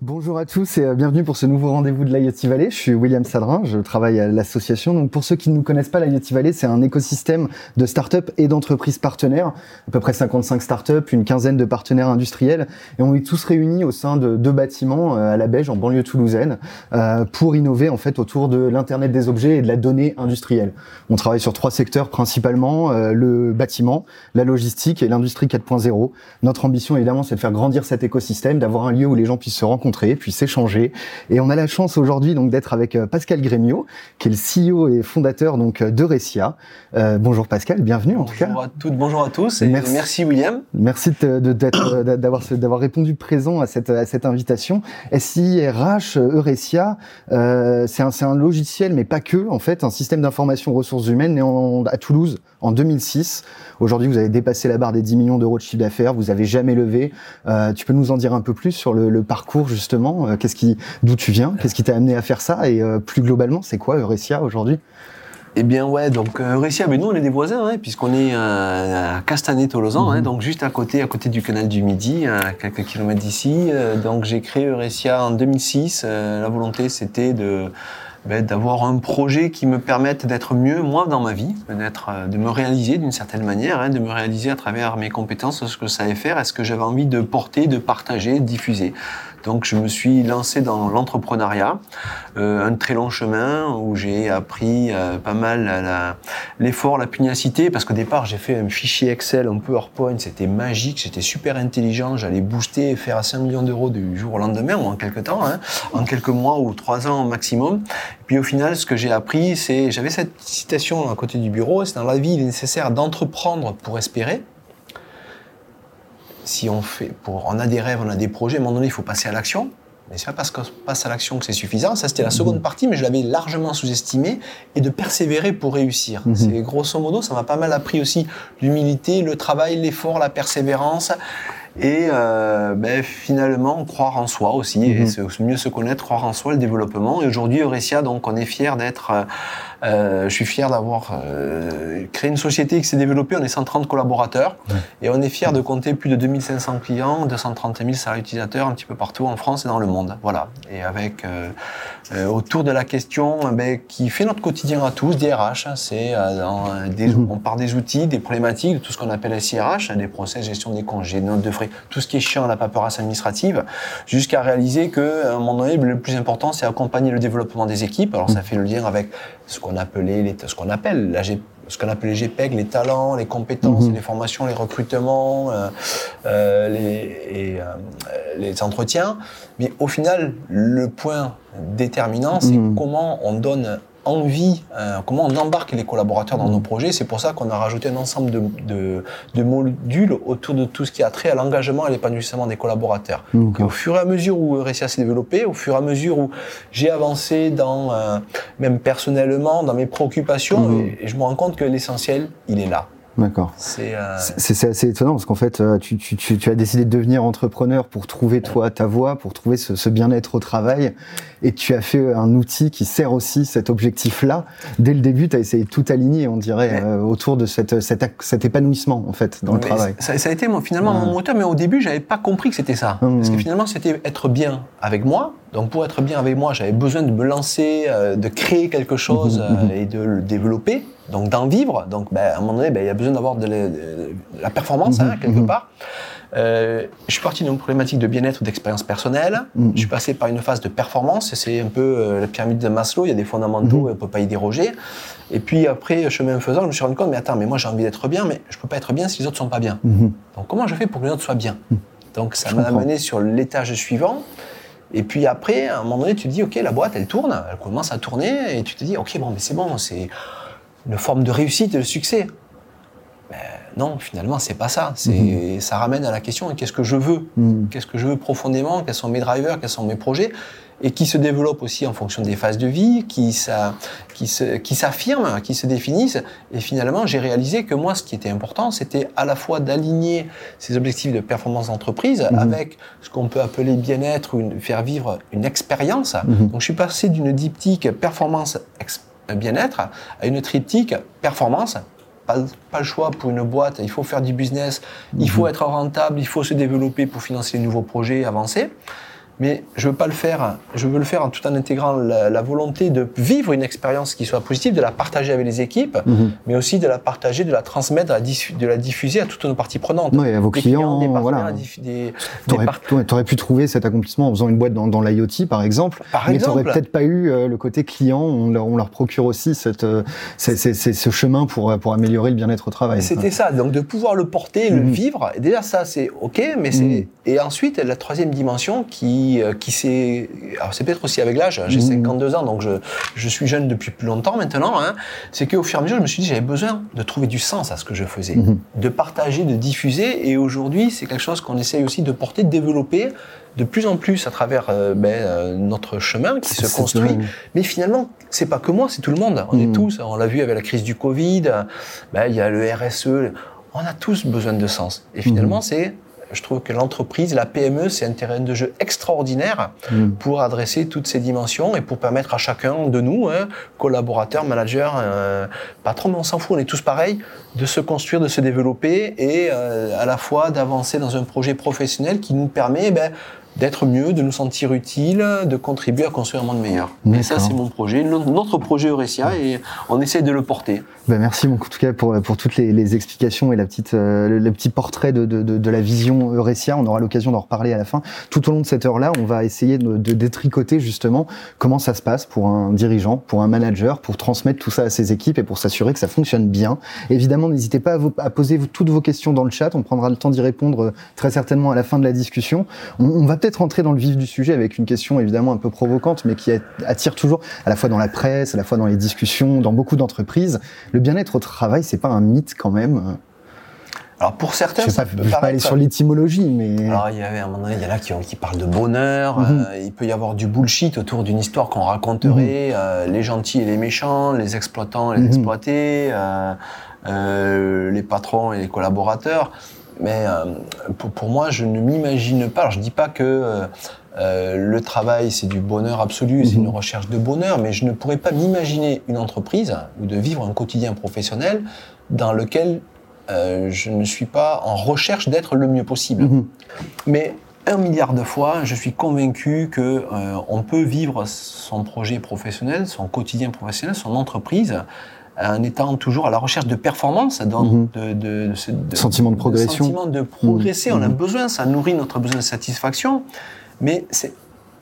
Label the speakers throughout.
Speaker 1: Bonjour à tous et euh, bienvenue pour ce nouveau rendez-vous de l'IoT Valley. Je suis William Sadrin, je travaille à l'association. Donc pour ceux qui ne nous connaissent pas, l'IoT Valley, c'est un écosystème de startups et d'entreprises partenaires, à peu près 55 startups, une quinzaine de partenaires industriels, et on est tous réunis au sein de deux bâtiments euh, à la Beige, en banlieue toulousaine, euh, pour innover en fait autour de l'internet des objets et de la donnée industrielle. On travaille sur trois secteurs principalement le bâtiment, la logistique et l'industrie 4.0. Notre ambition évidemment, c'est de faire grandir cet écosystème, d'avoir un lieu où les gens puissent se rencontrer puis s'échanger. Et on a la chance aujourd'hui donc d'être avec euh, Pascal Grémio, qui est le CEO et fondateur donc de Recia. Euh, bonjour Pascal, bienvenue en tout cas.
Speaker 2: Bonjour à toutes, bonjour à tous et merci, William.
Speaker 1: Merci d'avoir d'avoir répondu présent à cette à cette invitation. SIRH Eurecia, euh, c'est un c'est un logiciel mais pas que en fait, un système d'information ressources humaines né à Toulouse en 2006. Aujourd'hui, vous avez dépassé la barre des 10 millions d'euros de chiffre d'affaires, vous avez jamais levé. Euh, tu peux nous en dire un peu plus sur le, le parcours justement? Euh, Qu'est-ce qui, d'où tu viens? Qu'est-ce qui t'a amené à faire ça? Et euh, plus globalement, c'est quoi Eurecia aujourd'hui?
Speaker 2: Eh bien ouais, donc Eurecia, mais nous on est des voisins, hein, puisqu'on est à Castanet-Tolosan, hein, mhm. donc juste à côté, à côté du canal du Midi, à quelques kilomètres d'ici. donc j'ai créé Eurecia en 2006. la volonté c'était de ben, d'avoir un projet qui me permette d'être mieux moi dans ma vie, d'être, de me réaliser d'une certaine manière, hein, de me réaliser à travers mes compétences, ce que je savais faire, est ce que j'avais envie de porter, de partager, de diffuser. Donc je me suis lancé dans l'entrepreneuriat, euh, un très long chemin où j'ai appris euh, pas mal l'effort, la, pugnacité, parce qu'au départ j'ai fait un fichier Excel, un PowerPoint, c'était magique, c'était super intelligent, j'allais booster et faire à 5 millions d'euros du jour au lendemain ou en quelques temps, hein, en quelques mois ou trois ans maximum. Puis au final, ce que j'ai appris, c'est, j'avais cette citation à côté du bureau, c'est dans la vie il est nécessaire d'entreprendre pour espérer si on fait, pour, on a des rêves, on a des projets, à un moment donné, il faut passer à l'action. Mais c'est pas parce qu'on passe à l'action que c'est suffisant. Ça, c'était la seconde mhm. partie, mais je l'avais largement sous-estimé et de persévérer pour réussir. Mhm. C'est grosso modo, ça m'a pas mal appris aussi l'humilité, le travail, l'effort, la persévérance et euh, ben, finalement croire en soi aussi et mhm. mieux se connaître, croire en soi, le développement. Et aujourd'hui, Eurecia, donc, on est fier d'être euh, euh, je suis fier d'avoir euh, créé une société qui s'est développée. On est 130 collaborateurs et on est fier de compter plus de 2500 clients, 230 000 salariés utilisateurs un petit peu partout en France et dans le monde. Voilà. Et avec euh, autour de la question eh ben, qui fait notre quotidien à tous, DRH, hein, c'est mhm. on part des outils, des problématiques, de tout ce qu'on appelle SIRH, hein, des procès, gestion des congés, notes de frais, tout ce qui est chiant à la paperasse administrative, jusqu'à réaliser que à un moment donné, le plus important, c'est accompagner le développement des équipes. Alors ça mhm. fait le lien avec ce qu'on appelait les, ce qu'on appelle la ce qu'on appelle les GPEG, les talents, les compétences, mhm. les formations, les recrutements, euh, euh, les, et, euh, les entretiens. Mais au final, le point déterminant, c'est mhm. comment on donne envie, euh, comment on embarque les collaborateurs dans nos projets. C'est pour ça qu'on a rajouté un ensemble de, de, modules autour de tout ce qui a trait à l'engagement et l'épanouissement des collaborateurs. au fur et à mesure où Ressia s'est développé, au fur et à mesure où j'ai avancé dans, euh, même personnellement, dans mes préoccupations, mmh. et je me rends compte que l'essentiel, il est là.
Speaker 1: D'accord. Euh, c'est assez étonnant parce qu'en fait, euh, tu, tu, tu, as décidé de devenir entrepreneur pour trouver toi ta voie, pour trouver ce, ce bien-être au travail, et tu as fait un outil qui sert aussi cet objectif-là. Dès le début, tu as essayé de tout aligner, on dirait, euh, autour de cette, cet, cet, épanouissement en fait dans le travail.
Speaker 2: Ça, ça, a été finalement mon moteur, mais au début, j'avais pas compris que c'était ça, mmh. parce que finalement, c'était être bien avec moi. Donc pour être bien avec moi, j'avais besoin de me lancer, de créer quelque chose mmh, mmh, et de le développer donc d'en vivre. Donc ben, à un moment donné, ben, il y a besoin d'avoir de, la performance hein, quelque part. Euh, je suis parti d'une problématique de bien-être, d'expérience personnelle. Je suis passé par une phase de performance. C'est un peu euh, la pyramide de Maslow. Il y a des fondamentaux, on ne peut pas y déroger. Et puis après, chemin faisant, je me suis rendu compte, mais attends, mais moi j'ai envie d'être bien, mais je peux pas être bien si les autres sont pas bien. Donc comment je fais pour que les autres soient bien? Donc ça m'a amené sur l'étage suivant. Et puis après, à un moment donné, tu te dis, ok, la boîte, elle tourne, elle commence à tourner, et tu te dis, ok, bon, mais c'est bon, c'est une forme de réussite et de succès. non, finalement, c'est pas ça. C'est, mhm. Ça ramène à la question qu'est-ce que je veux? Mhm. Qu'est-ce que je veux profondément? Quels sont mes drivers? Quels sont mes projets? Et qui se développent aussi en fonction des phases de vie, qui, s'affirment, qui se définissent. Et finalement, j'ai réalisé que moi, ce qui était important, c'était à la fois d'aligner ces objectifs de performance d'entreprise mhm. avec ce qu'on peut appeler bien-être ou faire vivre une expérience. Mhm. Donc, je suis passé d'une diptyque performance bien-être à une triptyque performance pas, pas, le choix pour une boîte, il faut faire du business, il faut mhm. être rentable, il faut se développer pour financer les nouveaux projets et avancer mais je veux pas le faire. Je veux le faire tout en intégrant la, volonté de vivre une expérience qui soit positive, de la partager avec les équipes, mhm. mais aussi de la partager, de la transmettre, de la, diffuser à toutes nos parties prenantes.
Speaker 1: Oui, à vos clients, des voilà. Tu aurais pu trouver cet accomplissement en faisant une boîte dans, dans l'IoT, par exemple, par mais tu n'aurais peut-être pas eu euh, le côté client. On leur, on leur procure aussi cette, euh, ce chemin pour, pour améliorer le bien-être au travail.
Speaker 2: C'était ça. Donc de pouvoir le porter, le mhm. vivre. déjà ça, c'est ok, mais c'est mhm. et ensuite la troisième dimension qui euh, qui, s'est. Alors, c'est peut-être aussi avec l'âge, j'ai 52 mmh. ans, donc je, je, suis jeune depuis plus longtemps maintenant. Hein, c'est qu'au fur et à mesure, je me suis dit, j'avais besoin de trouver du sens à ce que je faisais, mmh. de partager, de diffuser. Et aujourd'hui, c'est quelque chose qu'on essaye aussi de porter, de développer de plus en plus à travers euh, ben, euh, notre chemin qui se construit. Mais finalement, c'est pas que moi, c'est tout le monde. On est mmh. tous, on l'a vu avec la crise du Covid, ben, il y a le RSE, on a tous besoin de sens. Et finalement, c'est je trouve que l'entreprise, la PME, c'est un terrain de jeu extraordinaire mm. pour adresser toutes ces dimensions et pour permettre à chacun de nous, hein, collaborateurs, managers, euh, patrons, on s'en fout, on est tous pareils, de se construire, de se développer et euh, à la fois d'avancer dans un projet professionnel qui nous permet ben, d'être mieux, de nous sentir utiles, de contribuer à construire un monde meilleur. Et ça, c'est mon projet, notre projet Eurecia, et on essaie de le porter.
Speaker 1: Ben merci beaucoup, en tout cas pour, pour toutes les, les explications et la petite, euh, le, petit portrait de, de, de, la vision Eurecia. On aura l'occasion d'en reparler à la fin. Tout au long de cette heure-là, on va essayer de, détricoter justement comment ça se passe pour un dirigeant, pour un manager, pour transmettre tout ça à ses équipes et pour s'assurer que ça fonctionne bien. Évidemment, n'hésitez pas à, vous, à poser toutes vos questions dans le chat. On prendra le temps d'y répondre euh, très certainement à la fin de la discussion. On, on va peut-être rentrer dans le vif du sujet avec une question évidemment un peu provocante, mais qui attire toujours, à la fois dans la presse, à la fois dans les discussions, dans beaucoup d'entreprises. Le bien-être au travail, c'est pas un mythe quand même
Speaker 2: alors pour certains,
Speaker 1: je ne vais pas aller sur l'étymologie, mais
Speaker 2: alors il y avait un moment donné, il y en a qui, qui parlent de bonheur. Mhm. Euh, il peut y avoir du bullshit autour d'une histoire qu'on raconterait, mhm. euh, les gentils et les méchants, les exploitants et les mhm. exploités, euh, les patrons et les collaborateurs. Mais euh, pour, pour, moi, je ne m'imagine pas. Alors, je dis pas que euh, euh, le travail, c'est du bonheur absolu, c'est une mhm. recherche de bonheur, mais je ne pourrais pas m'imaginer une entreprise ou de vivre un quotidien professionnel dans lequel euh, je ne suis pas en recherche d'être le mieux possible. Mhm. Mais un milliard de fois, je suis convaincu que euh, on peut vivre son projet professionnel, son quotidien professionnel, son entreprise en étant toujours à la recherche de performance,
Speaker 1: mhm. de, de, de, sentiment de progression.
Speaker 2: sentiment de progresser. On a mhm. besoin, ça nourrit notre besoin de satisfaction, mais c'est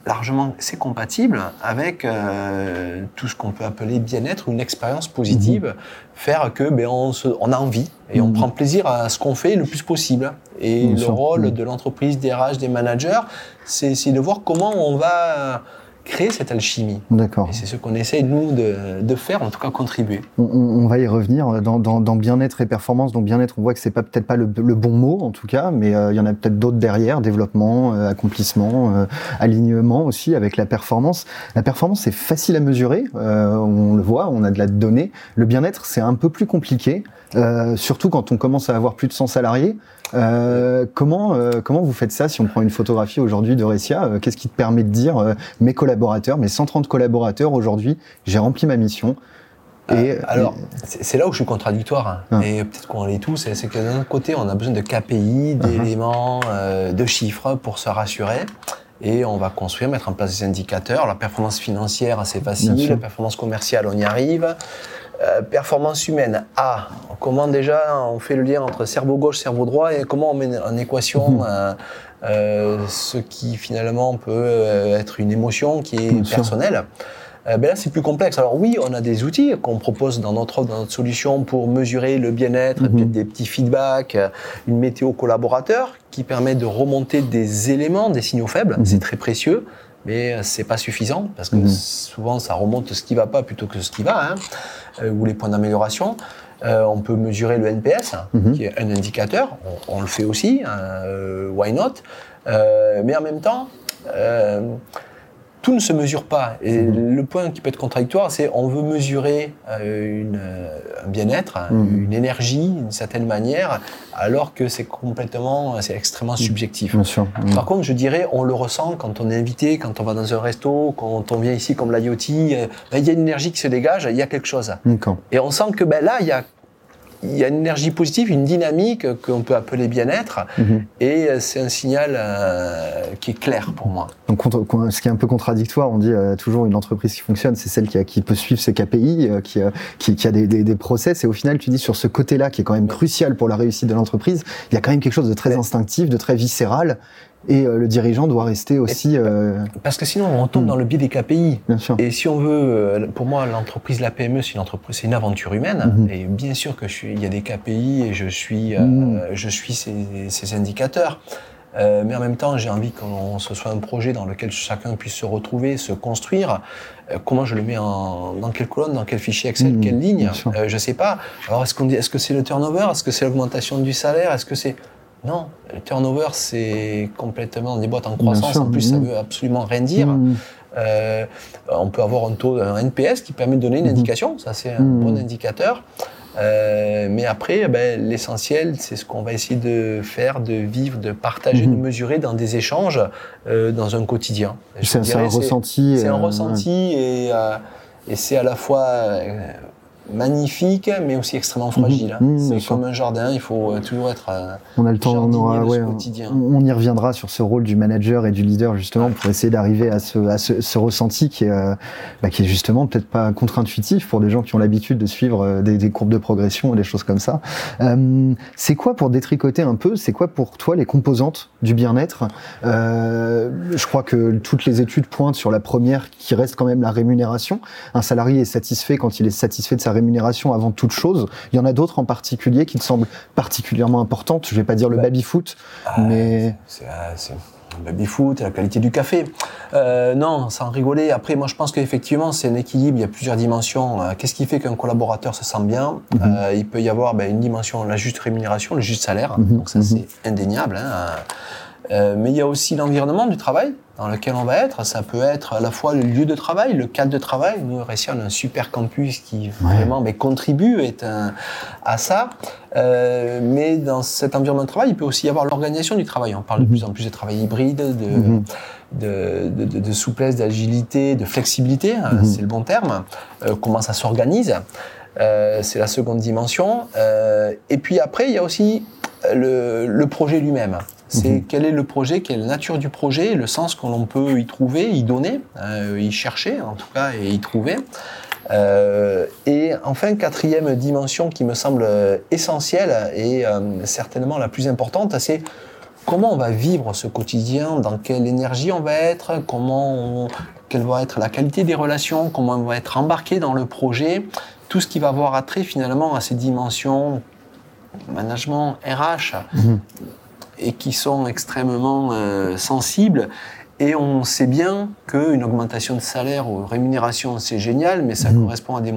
Speaker 2: largement c'est compatible avec euh, tout ce qu'on peut appeler bien-être, une expérience positive, mhm. faire que ben, on, on, a envie et on prend plaisir à ce qu'on fait le plus possible. Et le rôle de l'entreprise, des RH, des managers, c'est de voir comment on va créer cette alchimie.
Speaker 1: D'accord.
Speaker 2: Et c'est ce qu'on essaie, nous, de, de, faire, en tout cas contribuer.
Speaker 1: On, on va y revenir. Dans, dans, dans bien-être et performance, donc bien-être, on voit que c'est pas peut-être pas le, le, bon mot, en tout cas, mais euh, il y en a peut-être d'autres derrière, développement, euh, accomplissement, euh, alignement aussi avec la performance. La performance, c'est facile à mesurer, on le voit, on a de la donnée. Le bien-être, c'est un peu plus compliqué, surtout quand on commence à avoir plus de 100 salariés. Euh, comment euh, comment vous faites ça si on prend une photographie aujourd'hui de euh, Qu'est-ce qui te permet de dire mes collaborateurs, mes 130 collaborateurs aujourd'hui, j'ai rempli ma mission
Speaker 2: et, alors, c'est là où je suis contradictoire. Hein. Ah. Et peut-être qu'on l'est tous. C'est que d'un autre côté, on a besoin de KPI, uh-huh. d'éléments, de chiffres pour se rassurer. Et on va construire, mettre en place des indicateurs. La performance financière, c'est facile. La performance commerciale, on y arrive. Euh, performance humaine. Ah, comment déjà on fait le lien entre cerveau gauche, cerveau droit et comment on met en équation mhm. euh, euh, ce qui finalement peut être une émotion qui est personnelle. ben là, c'est plus complexe. Alors oui, on a des outils qu'on propose dans notre, dans notre solution pour mesurer le bien-être, mhm. des petits feedbacks, une météo collaborateur qui permet de remonter des éléments, des signaux faibles. Mhm. C'est très précieux mais c'est pas suffisant parce que souvent ça remonte ce qui va pas plutôt que ce qui va. Hein. Euh, ou les points d'amélioration. on peut mesurer le NPS,
Speaker 1: Mhm.
Speaker 2: qui est un indicateur. On, on le fait aussi. hein, euh, why not? Euh, Mais en même temps, euh, tout ne se mesure pas. Et le point qui peut être contradictoire, c'est on veut mesurer euh, une, euh, un bien-être, hein,
Speaker 1: Mhm.
Speaker 2: une énergie, d'une certaine manière, alors que c'est complètement, c'est extrêmement subjectif.
Speaker 1: Bien sûr. Mhm.
Speaker 2: Par contre, je dirais, on le ressent quand on est invité, quand on va dans un resto, quand on vient ici comme l'IoT, euh, ben, il y a une énergie qui se dégage, il y a quelque chose. Et on sent que ben, là, il y a, il y a une énergie positive, une dynamique qu'on peut appeler bien-être,
Speaker 1: Mhm.
Speaker 2: et euh, c'est un signal euh, qui est clair pour moi.
Speaker 1: Donc, ce qui est un peu contradictoire, on dit euh, toujours une entreprise qui fonctionne, c'est celle qui, a- qui peut suivre ses KPI, euh, qui, qui, qui a des, des, des process. Et au final, tu dis sur ce côté-là, qui est quand même crucial pour la réussite de l'entreprise, il y a quand même quelque chose de très instinctif, de très viscéral. Et euh, le dirigeant doit rester aussi, euh,
Speaker 2: Parce que sinon, on tombe
Speaker 1: Mhm.
Speaker 2: dans le biais des KPI.
Speaker 1: bien sûr.
Speaker 2: Et si on veut, euh, pour moi, l'entreprise, la PME, c'est une entreprise, c'est une aventure humaine.
Speaker 1: Mhm.
Speaker 2: Et bien sûr que je suis, il y a des KPI et je suis, euh,
Speaker 1: Mhm.
Speaker 2: je suis ces, ces indicateurs. Euh, mais en même temps, j'ai envie qu'on ce soit un projet dans lequel chacun puisse se retrouver, se construire. Euh, comment je le mets en, dans quelle colonne, dans quel fichier Excel,
Speaker 1: Mhm,
Speaker 2: quelle ligne Je sais pas. Alors est-ce qu'on dit, est-ce que c'est le turnover? Est-ce que c'est l'augmentation du salaire? Est-ce que c'est non, le turnover, c'est complètement des boîtes en croissance.
Speaker 1: sûr,
Speaker 2: En plus, ça veut absolument rien dire.
Speaker 1: Mhm.
Speaker 2: Euh, on peut avoir un taux, un NPS qui permet de donner une
Speaker 1: Mhm.
Speaker 2: indication, ça c'est un
Speaker 1: Mhm.
Speaker 2: bon indicateur. Euh, mais après, ben, l'essentiel, c'est ce qu'on va essayer de faire, de vivre, de partager, de mesurer dans des échanges, euh, dans un quotidien.
Speaker 1: C'est un ressenti.
Speaker 2: C'est un ressenti et, et c'est à la fois magnifique, mais aussi extrêmement fragile. hein.
Speaker 1: Mhm, bien
Speaker 2: c'est comme un jardin, il faut euh, toujours être. euh,
Speaker 1: On a le temps, on aura, ouais,
Speaker 2: quotidien.
Speaker 1: on y reviendra sur ce rôle du manager et du leader justement pour essayer d'arriver à ce, à ce, ce ressenti qui est, euh, bah, qui est justement peut-être pas contre-intuitif pour des gens qui ont l'habitude de suivre euh, des, des courbes de progression et des choses comme ça. Euh, c'est quoi pour détricoter un peu C'est quoi pour toi les composantes du bien-être? Euh, Je crois que toutes les études pointent sur la première qui reste quand même la rémunération. Un salarié est satisfait quand il est satisfait de sa rémunération avant toute chose. Il y en a d'autres en particulier qui te semblent particulièrement importantes. Je vais pas dire le
Speaker 2: Bah,
Speaker 1: baby-foot,
Speaker 2: Ah,
Speaker 1: mais
Speaker 2: C'est ah, c'est le baby-foot, la qualité du café. Euh, non, sans rigoler. Après, moi, je pense qu'effectivement, c'est un équilibre. Il y a plusieurs dimensions. Euh, Qu'est-ce qui fait qu'un collaborateur se sent bien?
Speaker 1: Mhm.
Speaker 2: Euh, Il peut y avoir ben, une dimension, la juste rémunération, le juste salaire.
Speaker 1: Mhm,
Speaker 2: Donc ça,
Speaker 1: mhm.
Speaker 2: c'est indéniable. hein. Euh, mais il y a aussi l'environnement du travail dans lequel on va être. Ça peut être à la fois le lieu de travail, le cadre de travail. Nous, récit, on a un super campus qui vraiment contribue est un- à ça. Euh, mais dans cet environnement de travail, il peut aussi y avoir l'organisation du travail. On parle de
Speaker 1: Mhm.
Speaker 2: plus en plus de travail hybride, de,
Speaker 1: Mhm.
Speaker 2: de, de- de- de souplesse, d'agilité, de flexibilité, hein,
Speaker 1: Mhm.
Speaker 2: c'est le bon terme. Euh, comment ça s'organise c'est la seconde dimension. Et puis après, il y a aussi le, le projet lui-même. C'est
Speaker 1: Mhm.
Speaker 2: quel est le projet, quelle est la nature du projet, le sens que l'on peut y trouver, y donner, euh, y chercher en tout cas, et y trouver. Euh, et enfin, quatrième dimension qui me semble euh, essentielle et certainement la plus importante, c'est comment on va vivre ce quotidien, dans quelle énergie on va être, comment on- quelle va être la qualité des relations, comment on va être embarqué dans le projet, tout ce qui va avoir attrait finalement à ces dimensions management, RH,
Speaker 1: Mhm.
Speaker 2: Et qui sont extrêmement euh, sensibles. Et on sait bien qu'une augmentation de salaire ou rémunération, c'est génial, mais ça
Speaker 1: Mhm.
Speaker 2: correspond à des,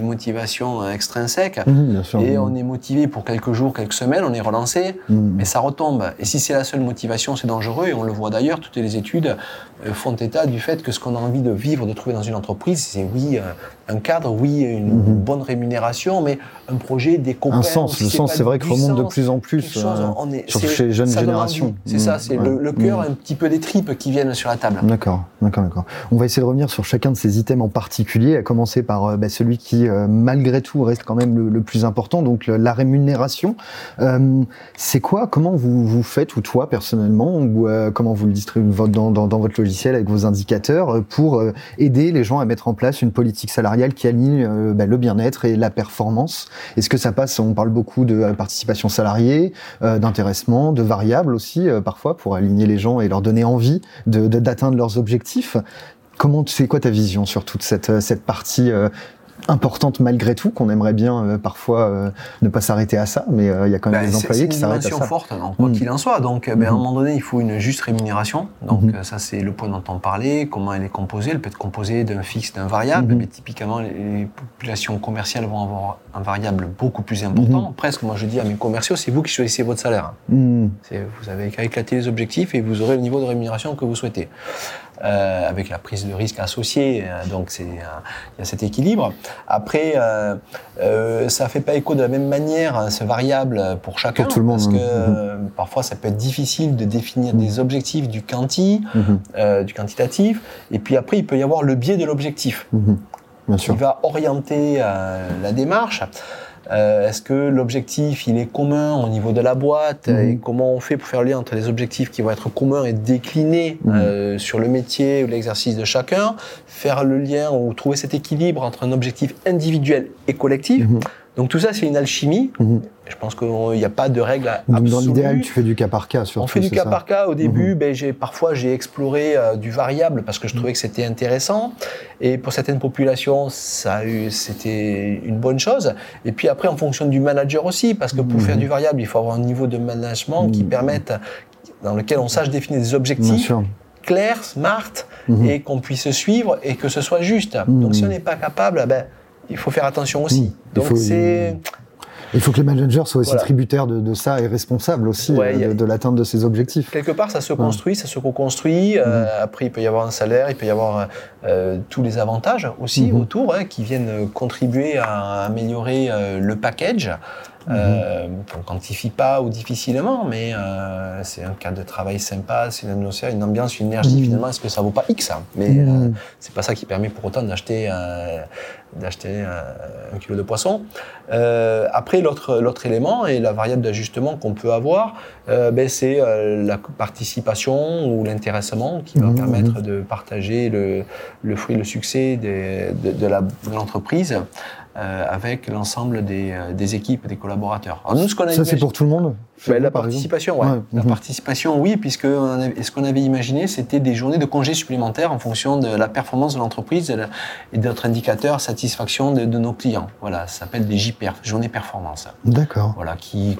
Speaker 2: motivations euh, extrinsèques.
Speaker 1: Mhm, sûr.
Speaker 2: Et on est motivé pour quelques jours, quelques semaines, on est relancé,
Speaker 1: Mhm.
Speaker 2: mais ça retombe. Et si c'est la seule motivation, c'est dangereux. Et on le voit d'ailleurs, toutes les études font état du fait que ce qu'on a envie de vivre, de trouver dans une entreprise, c'est oui, euh, un cadre, oui, une
Speaker 1: Mhm.
Speaker 2: bonne rémunération, mais un projet, des copains.
Speaker 1: un sens, le sens, c'est vrai que remonte de plus en plus,
Speaker 2: chose,
Speaker 1: euh,
Speaker 2: on est-
Speaker 1: surtout
Speaker 2: c'est-
Speaker 1: chez les jeunes générations.
Speaker 2: C'est
Speaker 1: Mhm.
Speaker 2: ça, c'est le,
Speaker 1: Ouais.
Speaker 2: le cœur,
Speaker 1: Mhm.
Speaker 2: un petit peu des tripes qui viennent sur la table.
Speaker 1: D'accord, d'accord, d'accord. On va essayer de revenir sur chacun de ces items en particulier, à commencer par euh, bah, celui qui, euh, malgré tout, reste quand même le, le plus important, donc le- la rémunération. Euh, c'est quoi Comment vous, vous faites, ou toi personnellement, ou euh, comment vous le distribuez dans, dans, dans votre avec vos indicateurs, euh, pour euh, aider les gens à mettre en place une politique salariale qui aligne euh, bah, le bien-être et la performance Est-ce que ça passe On parle beaucoup de participation salariée, d'intéressement, de variables aussi, parfois, pour aligner les gens et leur donner envie de- de- d'atteindre leurs objectifs? Comment c'est quoi ta vision sur toute cette, cette partie importante malgré tout, qu'on aimerait bien euh, parfois euh, ne pas s'arrêter à ça, mais euh, il y a quand même
Speaker 2: Ben,
Speaker 1: des
Speaker 2: c'est-
Speaker 1: employés
Speaker 2: c'est
Speaker 1: qui
Speaker 2: une
Speaker 1: s'arrêtent à ça.
Speaker 2: forte, donc, quoi
Speaker 1: Mm.
Speaker 2: qu'il en soit. Donc, ben, à un
Speaker 1: Mhm.
Speaker 2: moment donné, il faut une juste rémunération. Donc,
Speaker 1: Mhm.
Speaker 2: euh, ça, c'est le point dont on parlait. Comment elle est composée Elle peut être composée d'un fixe, d'un variable.
Speaker 1: Mhm.
Speaker 2: Mais typiquement, les, populations commerciales vont avoir un variable beaucoup plus important. Presque, moi, je dis à mes commerciaux, c'est vous qui choisissez votre salaire. C'est- Vous avez qu'à éclater les objectifs et vous aurez le niveau de rémunération que vous souhaitez. Euh, avec la prise de risque associée, euh, donc c'est, il y a cet équilibre. Après, euh, euh, ça fait pas écho de la même manière hein, ce variable pour chacun,
Speaker 1: Pour tout le monde,
Speaker 2: parce que
Speaker 1: hein.
Speaker 2: euh, parfois ça peut être difficile de définir des objectifs du quanti,
Speaker 1: Mhm.
Speaker 2: du quantitatif, et puis après il peut y avoir le biais de l'objectif
Speaker 1: Mhm. Bien
Speaker 2: qui va orienter la démarche. Euh, Est-ce que l'objectif il est commun au niveau de la boîte
Speaker 1: Mhm.
Speaker 2: et comment on fait pour faire le lien entre les objectifs qui vont être communs et déclinés
Speaker 1: Mhm.
Speaker 2: euh, sur le métier ou l'exercice de chacun, faire le lien ou trouver cet équilibre entre un objectif individuel et collectif.
Speaker 1: Mhm.
Speaker 2: Donc tout ça c'est une alchimie.
Speaker 1: Mhm.
Speaker 2: Je pense qu'il n'y a pas de règle absolue.
Speaker 1: dans l'idéal, tu fais du cas par cas, surtout.
Speaker 2: On fait du cas
Speaker 1: ça
Speaker 2: par cas. Au début,
Speaker 1: Mhm.
Speaker 2: ben, j'ai, parfois, j'ai exploré euh, du variable parce que je trouvais que c'était intéressant. Et pour certaines populations, ça c'était une bonne chose. Et puis après, en fonction du manager aussi, parce que pour
Speaker 1: Mhm.
Speaker 2: faire du variable, il faut avoir un niveau de management qui
Speaker 1: Mhm.
Speaker 2: permette, dans lequel on sache définir des objectifs clairs, smart,
Speaker 1: Mhm.
Speaker 2: et qu'on puisse suivre et que ce soit juste.
Speaker 1: Mhm.
Speaker 2: Donc si on n'est pas capable, ben, il faut faire attention aussi.
Speaker 1: Mhm. Il
Speaker 2: Donc
Speaker 1: faut-
Speaker 2: c'est...
Speaker 1: Il faut que les managers soient aussi
Speaker 2: Voilà.
Speaker 1: tributaires de, de ça et responsables aussi
Speaker 2: Ouais,
Speaker 1: euh, de, de l'atteinte de ces objectifs.
Speaker 2: Quelque part, ça se construit, ça se co-construit. Euh, Après, il peut y avoir un salaire, il peut y avoir euh, tous les avantages aussi
Speaker 1: Mhm.
Speaker 2: autour hein, qui viennent contribuer à améliorer euh, le package. Euh, on ne quantifie pas ou difficilement, mais euh, c'est un cadre de travail sympa, c'est une ambiance, une, ambiance, une énergie.
Speaker 1: Mhm.
Speaker 2: Finalement, est-ce que ça vaut pas X hein? Mais
Speaker 1: Mhm.
Speaker 2: euh, c'est pas ça qui permet pour autant d'acheter euh, d'acheter un kilo de poisson. Après, l'autre l'autre élément et la variable d'ajustement qu'on peut avoir, ben, c'est la participation ou l'intéressement qui va
Speaker 1: Mhm.
Speaker 2: permettre de partager le, le fruit, le succès des- de, de l'entreprise avec l'ensemble des, euh, des équipes, des collaborateurs. Alors, nous, ce qu'on a
Speaker 1: Ça, c'est pour tout le monde
Speaker 2: ben, la participation, ouais.
Speaker 1: Ouais,
Speaker 2: La
Speaker 1: mhm.
Speaker 2: participation, oui, puisque on avait- ce qu'on avait imaginé, c'était des journées de congés supplémentaires en fonction de la performance de l'entreprise et d'autres indicateurs satisfaction de, de nos clients. Voilà, ça s'appelle des JPERF, journées performance.
Speaker 1: D'accord.
Speaker 2: Voilà, qui,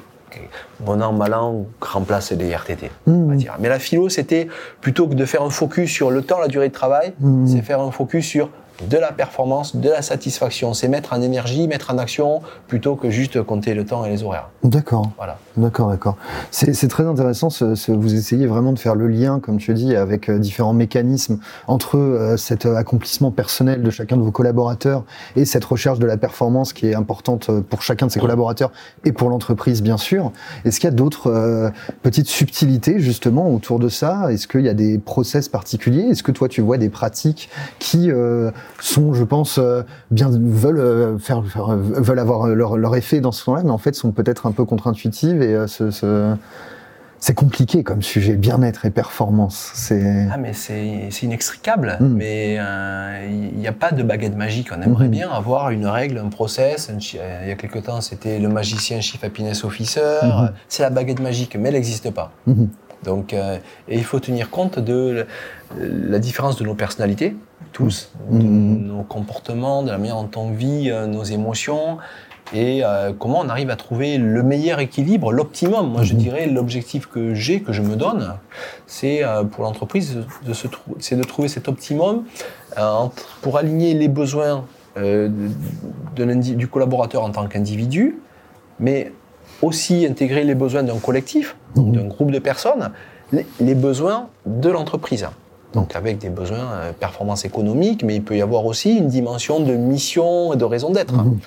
Speaker 2: bon an, mal an, remplacent les RTT. on va
Speaker 1: Mhm.
Speaker 2: dire. Mais la philo, c'était plutôt que de faire un focus sur le temps, la durée de travail,
Speaker 1: Mhm.
Speaker 2: c'est faire un focus sur de la performance, de la satisfaction. C'est mettre en énergie, mettre en action, plutôt que juste compter le temps et les horaires.
Speaker 1: D'accord.
Speaker 2: Voilà.
Speaker 1: D'accord, d'accord. C'est très intéressant. Ce, ce- vous essayez vraiment de faire le lien, comme tu dis, avec euh, différents mécanismes entre euh, cet euh, accomplissement personnel de chacun de vos collaborateurs et cette recherche de la performance qui est importante pour chacun de ces collaborateurs et pour l'entreprise, bien sûr. Est-ce qu'il y a d'autres euh, petites subtilités justement autour de ça? Est-ce qu'il y a des process particuliers? Est-ce que toi tu vois des pratiques qui euh, sont, je pense, euh, bien veulent euh, faire, faire- euh, veulent avoir leur, leur effet dans ce sens-là, mais en fait sont peut-être un peu contre-intuitives et ce- ce- c'est compliqué comme sujet, bien-être et performance. C'est
Speaker 2: Ah mais c'est inextricable,
Speaker 1: Mm.
Speaker 2: mais euh, il n'y a pas de baguette magique. On aimerait
Speaker 1: Mhm.
Speaker 2: bien avoir une règle, un process. un il y a quelque temps, c'était le magicien Chief Happiness Officer.
Speaker 1: Mhm.
Speaker 2: C'est la baguette magique, mais elle n'existe pas. Donc, euh, et il faut tenir compte de la, différence de nos personnalités, tous, de
Speaker 1: Mhm.
Speaker 2: nos comportements, de la manière dont on vit euh, nos émotions, et euh, comment on arrive à trouver le meilleur équilibre, l'optimum. Moi, je
Speaker 1: Mhm.
Speaker 2: dirais l'objectif que j'ai, que je me donne, c'est euh, pour l'entreprise de, se trou- c'est de trouver cet optimum euh, entre- pour aligner les besoins de- de l'indi- du collaborateur en tant qu'individu, mais aussi intégrer les besoins d'un collectif, donc
Speaker 1: Mhm.
Speaker 2: d'un groupe de personnes, les, les besoins de l'entreprise. Donc avec des besoins euh, performance économique, mais il peut y avoir aussi une dimension de mission et de raison d'être.
Speaker 1: Mhm.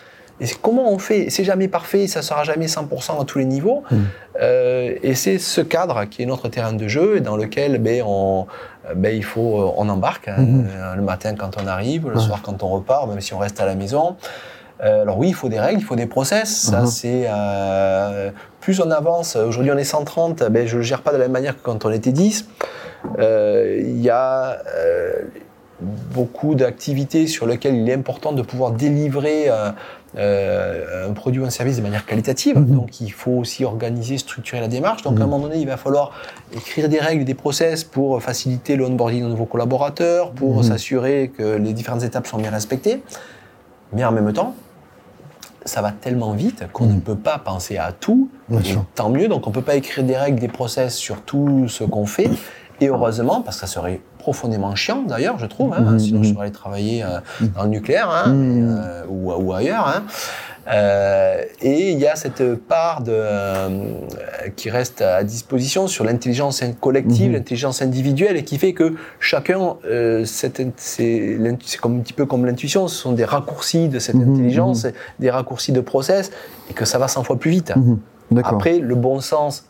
Speaker 2: Et comment on fait C'est jamais parfait, ça sera jamais 100% à tous les niveaux.
Speaker 1: Mhm.
Speaker 2: Euh, et c'est ce cadre qui est notre terrain de jeu et dans lequel ben, on, ben, il faut, euh, on embarque hein,
Speaker 1: Mhm.
Speaker 2: le matin quand on arrive, le
Speaker 1: Ouais.
Speaker 2: soir quand on repart, même si on reste à la maison. Euh, alors oui, il faut des règles, il faut des process. Ça,
Speaker 1: Mhm.
Speaker 2: c'est euh, plus on avance. Aujourd'hui, on est 130. Ben, je le gère pas de la même manière que quand on était 10. Euh, Il y a beaucoup d'activités sur lesquelles il est important de pouvoir délivrer un produit ou un service de manière qualitative.
Speaker 1: Mhm.
Speaker 2: Donc, il faut aussi organiser, structurer la démarche. Donc, à un
Speaker 1: Mhm.
Speaker 2: moment donné, il va falloir écrire des règles, des process pour faciliter le onboarding de nouveaux collaborateurs, pour s'assurer que les différentes étapes sont bien respectées. Mais en même temps, ça va tellement vite qu'on ne peut pas penser à tout.
Speaker 1: Bien
Speaker 2: Et
Speaker 1: sûr.
Speaker 2: tant mieux, donc on ne peut pas écrire des règles, des process sur tout ce qu'on fait. Et heureusement, parce que ça serait profondément chiant d'ailleurs, je trouve, hein,
Speaker 1: Mhm,
Speaker 2: sinon je
Speaker 1: mhm.
Speaker 2: serais allé travailler euh, dans le nucléaire hein, euh, ou, ou ailleurs. hein. Euh, et il y a cette part de, euh, qui reste à disposition sur l'intelligence collective, l'intelligence individuelle, et qui fait que chacun, c'est comme un petit peu comme l'intuition, ce sont des raccourcis de cette intelligence, des raccourcis de process, et que ça va 100 fois plus vite. Après, le bon sens,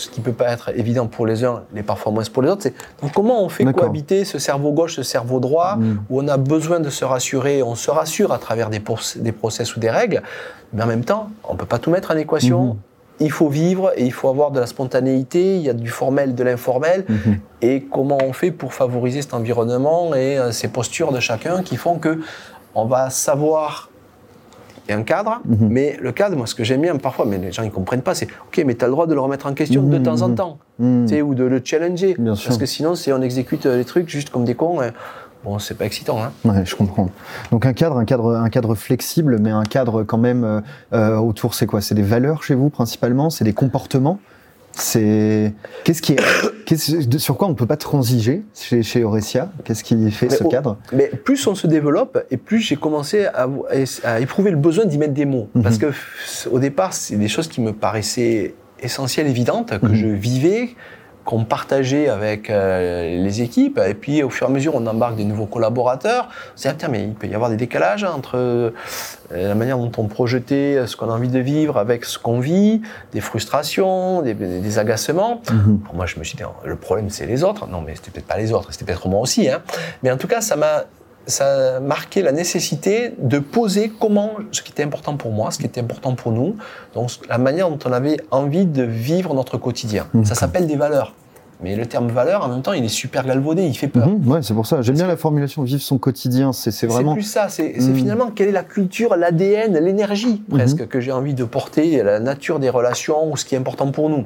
Speaker 2: ce qui peut pas être évident pour les uns, les performances pour les autres, c'est donc comment on fait cohabiter ce cerveau gauche, ce cerveau droit,
Speaker 1: Mhm.
Speaker 2: où on a besoin de se rassurer, on se rassure à travers des, proc- des process ou des règles, mais en même temps, on peut pas tout mettre en équation.
Speaker 1: Mhm.
Speaker 2: Il faut vivre et il faut avoir de la spontanéité, il y a du formel, de l'informel,
Speaker 1: Mhm.
Speaker 2: et comment on fait pour favoriser cet environnement et euh, ces postures de chacun qui font que on va savoir un cadre,
Speaker 1: Mhm.
Speaker 2: mais le cadre, moi, ce que j'aime bien parfois, mais les gens ils comprennent pas, c'est ok, mais tu as le droit de le remettre en question de temps en
Speaker 1: mhm.
Speaker 2: temps, tu sais, ou de le challenger,
Speaker 1: Bien
Speaker 2: parce
Speaker 1: sûr.
Speaker 2: que sinon, si on exécute euh, les trucs juste comme des cons, euh, bon, c'est pas excitant. Hein.
Speaker 1: Ouais, je comprends. Donc un cadre, un cadre, un cadre flexible, mais un cadre quand même euh, autour. C'est quoi? C'est des valeurs chez vous principalement? C'est des comportements? C'est qu'est-ce qui est, qu'est-ce- de- sur quoi on peut pas transiger chez, chez Aurecia Qu'est-ce qui fait
Speaker 2: Mais
Speaker 1: ce cadre?
Speaker 2: Mais plus on se développe, et plus j'ai commencé à, à éprouver le besoin d'y mettre des mots.
Speaker 1: Mhm.
Speaker 2: Parce que au départ, c'est des choses qui me paraissaient essentielles, évidentes, que
Speaker 1: Mhm.
Speaker 2: je vivais, qu'on partageait avec euh, les équipes. Et puis, au fur et à mesure, on embarque des nouveaux collaborateurs. Dit, ah, tiens, mais il peut y avoir des décalages entre euh, la manière dont on projetait ce qu'on a envie de vivre avec ce qu'on vit, des frustrations, des, des agacements.
Speaker 1: Mhm.
Speaker 2: Alors moi, je me suis dit, le problème, c'est les autres. Non, mais c'était peut-être pas les autres, c'était peut-être moi aussi. Hein. Mais en tout cas, ça m'a ça a marqué la nécessité de poser comment, ce qui était important pour moi, ce qui était important pour nous, donc la manière dont on avait envie de vivre notre quotidien. Ça s'appelle des valeurs. Mais le terme valeur, en même temps, il est super galvaudé, il fait peur.
Speaker 1: Mhm, ouais, c'est pour ça. J'aime bien la formulation vivre son quotidien. C'est c'est
Speaker 2: C'est
Speaker 1: vraiment.
Speaker 2: plus ça, c'est c'est
Speaker 1: Mhm.
Speaker 2: finalement quelle est la culture, l'ADN, l'énergie
Speaker 1: Mhm.
Speaker 2: presque que j'ai envie de porter, la nature des relations ou ce qui est important pour nous.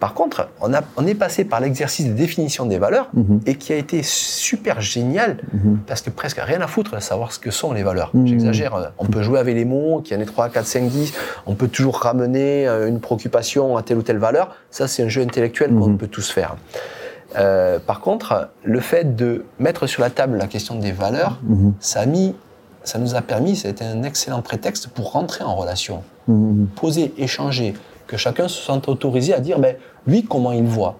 Speaker 2: Par contre, on, a, on est passé par l'exercice de définition des valeurs
Speaker 1: Mhm,
Speaker 2: et qui a été super génial
Speaker 1: mhm.
Speaker 2: parce que presque rien à foutre de savoir ce que sont les valeurs.
Speaker 1: Mhm.
Speaker 2: J'exagère, euh, on peut jouer avec les mots, qu'il y en ait 3, 4, 5, 10, on peut toujours ramener euh, une préoccupation à telle ou telle valeur. Ça, c'est un jeu intellectuel qu'on peut tous faire. Euh, par contre, le fait de mettre sur la table la question des valeurs,
Speaker 1: Mhm,
Speaker 2: ça a mis, ça nous a permis, c'était un excellent prétexte pour rentrer en relation, poser, échanger, que chacun se sente autorisé à dire, ben, lui, comment il voit,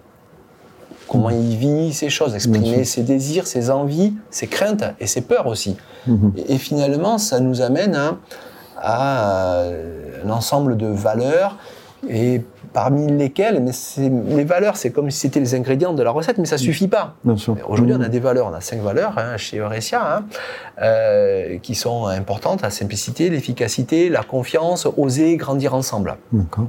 Speaker 2: comment il vit ces choses, exprimer ses désirs, ses envies, ses craintes et ses peurs aussi.
Speaker 1: mhm.
Speaker 2: Et, et finalement, ça nous amène à, à, euh, un ensemble de valeurs et parmi lesquelles, mais les valeurs, c'est comme si c'était les ingrédients de la recette, mais ça suffit pas. Aujourd'hui, on
Speaker 1: Mhm.
Speaker 2: a des valeurs, on a cinq valeurs hein, chez Eurecia, hein, euh, qui sont importantes la simplicité, l'efficacité, la confiance, oser grandir ensemble.
Speaker 1: D'accord.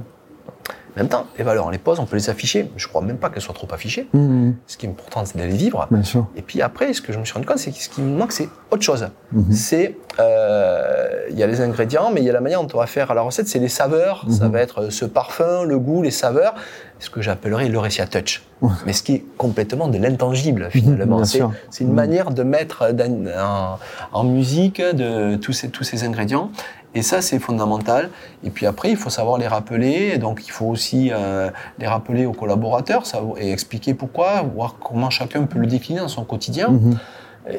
Speaker 2: En même temps, les valeurs, on les pose, on peut les afficher. Je crois même pas qu'elles soient trop affichées.
Speaker 1: Mhm,
Speaker 2: Ce qui est important, c'est de les vivre.
Speaker 1: Bien sûr.
Speaker 2: Et puis après, ce que je me suis rendu compte, c'est que ce qui me manque, c'est autre chose.
Speaker 1: Mhm.
Speaker 2: C'est, euh, il y a les ingrédients, mais il y a la manière dont on va faire à la recette, c'est les saveurs. Ça va être ce parfum, le goût, les saveurs, ce que j'appellerais l'Eurecia Touch.
Speaker 1: Ouais.
Speaker 2: Mais ce qui est complètement de l'intangible, finalement. C'est une manière de mettre dans- en, en musique de tous ces, tous ces ingrédients. Et ça, c'est fondamental. Et puis après, il faut savoir les rappeler. Donc, il faut aussi euh, les rappeler aux collaborateurs savoir- et expliquer pourquoi, voir comment chacun peut le décliner dans son quotidien.
Speaker 1: Mhm.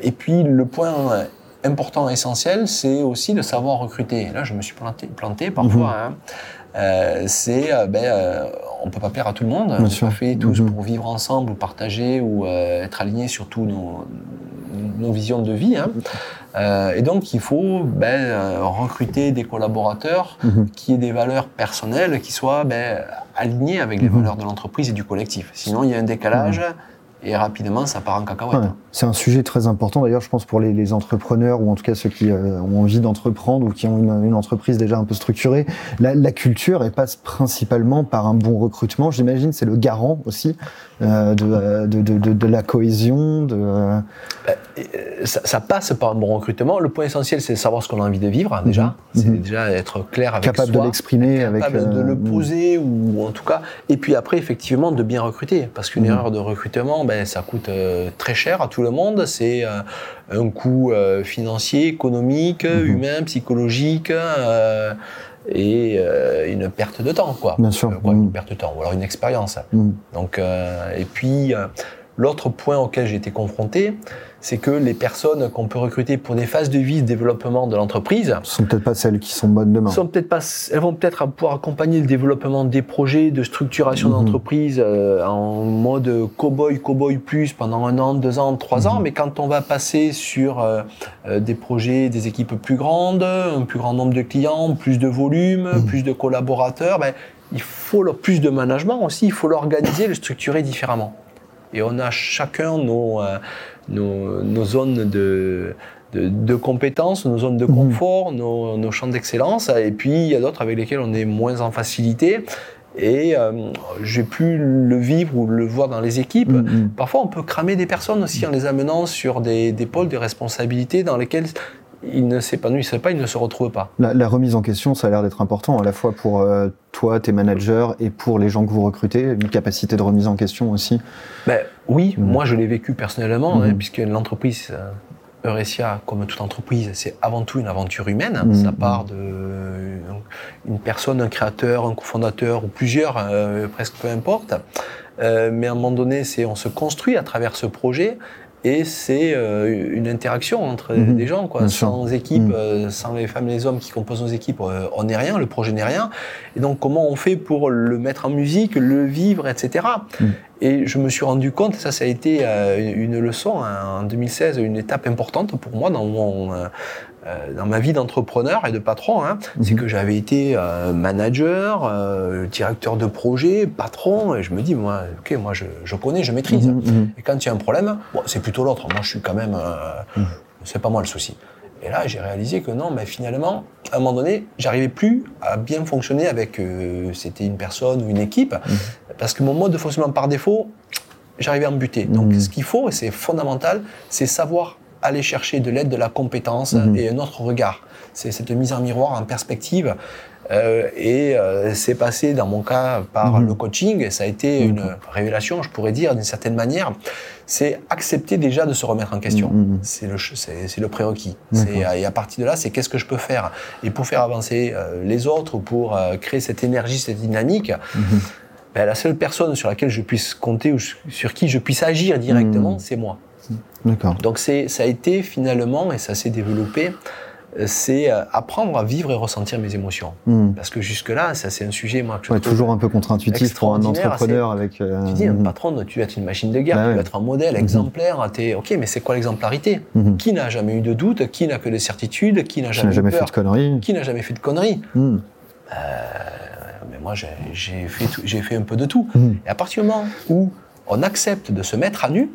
Speaker 2: Et puis, le point important, essentiel, c'est aussi de savoir recruter. Et là, je me suis planté, planté parfois.
Speaker 1: Mhm.
Speaker 2: hein. Euh, c'est, euh, ben, euh, on peut pas plaire à tout le monde.
Speaker 1: Bien
Speaker 2: on
Speaker 1: sûr.
Speaker 2: pas fait tous
Speaker 1: Mhm.
Speaker 2: pour vivre ensemble ou partager ou euh, être alignés sur tous nos, nos visions de vie. hein. Euh, et donc, il faut ben, euh, recruter des collaborateurs
Speaker 1: Mhm.
Speaker 2: qui aient des valeurs personnelles qui soient ben, alignées avec les
Speaker 1: Mhm.
Speaker 2: valeurs de l'entreprise et du collectif. Sinon, il y a un décalage et rapidement, ça part en cacahuète.
Speaker 1: Ouais, c'est un sujet très important d'ailleurs, je pense, pour les, les entrepreneurs ou en tout cas ceux qui euh, ont envie d'entreprendre ou qui ont une, une entreprise déjà un peu structurée. La, la culture, elle passe principalement par un bon recrutement. J'imagine c'est le garant aussi euh, de, euh, de, de, de, de la cohésion. De, Euh,
Speaker 2: ça, ça passe par un bon recrutement. Le point essentiel, c'est de savoir ce qu'on a envie de vivre, déjà.
Speaker 1: Mhm.
Speaker 2: C'est
Speaker 1: Mhm.
Speaker 2: déjà être clair avec
Speaker 1: capable
Speaker 2: soi.
Speaker 1: de l'exprimer avec.
Speaker 2: capable de
Speaker 1: euh,
Speaker 2: le poser ou en tout cas et puis après effectivement de bien recruter parce qu'une
Speaker 1: Mhm.
Speaker 2: erreur de recrutement ben, ben, ça coûte euh, très cher à tout le monde. C'est euh, un coût financier, économique, mhm. humain, psychologique et une perte de temps, quoi.
Speaker 1: Bien sûr.
Speaker 2: Une perte de temps, ou alors une expérience. Mhm. Donc, et puis, l'autre point auquel j'ai été confronté, c'est que les personnes qu'on peut recruter pour des phases de vie de développement de l'entreprise
Speaker 1: sont peut-être pas celles qui sont bonnes demain.
Speaker 2: Sont peut-être pas, elles vont peut-être pouvoir accompagner le développement des projets de structuration mhm. d'entreprise euh, en mode cow-boy, cow-boy plus pendant un an, deux ans, trois ans. Mhm. Mais quand on va passer sur euh, euh, des projets, des équipes plus grandes, un plus grand nombre de clients, plus de volume, mhm. plus de collaborateurs, ben, il faut plus de management aussi. Il faut l'organiser, le structurer différemment. Et on a chacun nos nos, zones de, de, compétences, nos zones de mhm. confort, nos, champs d'excellence. Et puis, il y a d'autres avec lesquels on est moins en facilité. Et euh, j'ai pu le vivre ou le voir dans les équipes. Mhm. Parfois, on peut cramer des personnes aussi en les amenant sur des, des pôles de responsabilité dans lesquels il ne s'épanouissent pas, il ne se retrouve pas.
Speaker 1: La, remise en question, ça a l'air d'être important, à la fois pour euh, toi, tes managers, et pour les gens que vous recrutez, une capacité de remise en question aussi
Speaker 2: ben, Oui, mm. moi je l'ai vécu personnellement, hein, mm. puisque l'entreprise euh, Eurecia, comme toute entreprise, c'est avant tout une aventure humaine. Mm. Ça part de une personne, un créateur, un cofondateur ou plusieurs, euh, presque peu importe. mais à un moment donné, c'est on se construit à travers ce projet et c'est euh, une interaction entre mhm. des gens. Quoi. Sans équipe, mhm. euh, sans les femmes et les hommes qui composent nos équipes, euh, on n'est rien, le projet n'est rien. Et donc comment on fait pour le mettre en musique, le vivre, etc. Mhm. Et je me suis rendu compte, ça, ça a été une leçon hein, en 2016, une étape importante pour moi dans mon dans ma vie d'entrepreneur et de patron, hein, c'est mhm. que j'avais été euh, manager, euh, directeur de projet, patron, et je me dis, moi, ok, moi je, je connais, je maîtrise. Mhm, mhm. Et quand il y a un problème, bon, c'est plutôt l'autre. Moi, je suis quand même, c'est pas moi le souci. Et là, j'ai réalisé que non, mais finalement, à un moment donné, j'arrivais plus à bien fonctionner avec, c'était une personne ou une équipe, parce que mon mode de fonctionnement par défaut, j'arrivais à me buter. Donc, ce qu'il faut, et c'est fondamental, c'est savoir aller chercher de l'aide, de la compétence mhm. et un autre regard. C'est cette mise en miroir, en perspective. Euh, et euh, c'est passé dans mon cas par mhm. le coaching, et ça a été une révélation, je pourrais dire, d'une certaine manière. C'est accepter déjà de se remettre en question. Mhm. C'est le, c'est, le prérequis. et à partir de là, c'est qu'est-ce que je peux faire? Et pour faire avancer euh, les autres, pour créer cette énergie, cette dynamique, ben, la seule personne sur laquelle je puisse compter ou sur qui je puisse agir directement, c'est moi. Donc c'est, ça a été finalement, et ça s'est développé, euh, c'est euh, apprendre à vivre et ressentir mes émotions. Hmm. Parce que jusque-là, ça c'est un sujet moi,
Speaker 1: que je toujours un peu contre-intuitif pour un entrepreneur avec.
Speaker 2: Euh, tu dis, un hmm. patron, tu dois être une machine de guerre, bah tu dois être un modèle hmm. exemplaire. Es, ok, mais c'est quoi l'exemplarité? Qui n'a jamais eu de doute Qui n'a que des certitudes Qui n'a jamais,
Speaker 1: jamais fait de conneries
Speaker 2: Qui n'a jamais fait de conneries? Mais moi, j'ai fait, j'ai fait un peu de tout. Et à partir du moment où on accepte de se mettre à nu,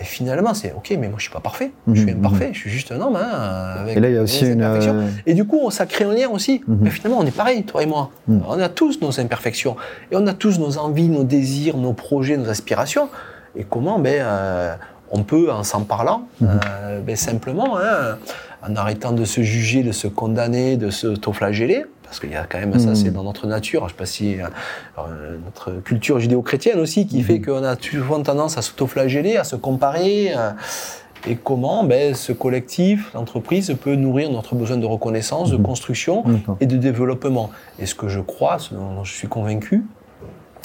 Speaker 2: et finalement, c'est ok, mais moi je suis pas parfait, je suis mhm, imparfait, mhm. je suis juste un homme. Hein,
Speaker 1: avec et là, il y a aussi une. Euh,
Speaker 2: et du coup, ça crée un lien aussi. Mhm. Mais finalement, on est pareil, toi et moi. On a tous nos imperfections. Et on a tous nos envies, nos désirs, nos projets, nos aspirations. Et comment ben, euh, on peut, en s'en parlant, euh, ben, simplement, hein, en arrêtant de se juger, de se condamner, de se flageller parce qu'il y a quand même ça, c'est hmm. dans notre nature. Je sais pas si euh, euh, notre culture judéo-chrétienne aussi qui fait hmm. qu'on a souvent tendance à s'autoflageller, à se comparer. Euh, et comment ben, ce collectif, l'entreprise, peut nourrir notre besoin de reconnaissance, de hmm. construction et de développement. Et ce que je crois, ce dont je suis convaincu,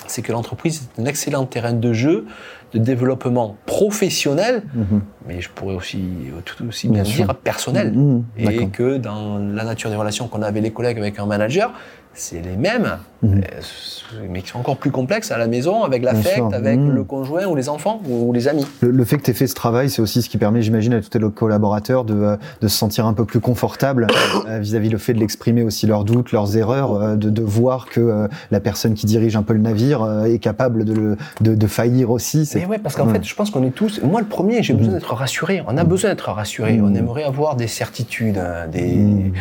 Speaker 2: c'est que l'entreprise est un excellent terrain de jeu de développement professionnel, mhm. mais je pourrais aussi tout aussi bien, dire personnel. Mhm. Et que dans la nature des relations qu'on a avec les collègues, avec un manager, c'est les mêmes, mhm. euh, mais qui sont encore plus complexes à la maison, avec l'affect, avec mhm. le conjoint ou les enfants ou les amis.
Speaker 1: Le, fait que tu aies fait ce travail, c'est aussi ce qui permet, j'imagine, à tous tes collaborateurs de, euh, de se sentir un peu plus confortable euh, vis-à-vis le fait de l'exprimer aussi leurs doutes, leurs erreurs, de, de voir que la personne qui dirige un peu le navire est capable de, de, de faillir aussi.
Speaker 2: Mais ouais, parce qu'en fait, je pense qu'on est tous, moi le premier, j'ai besoin mhm. d'être rassuré. On a besoin d'être rassuré. On aimerait avoir des certitudes, des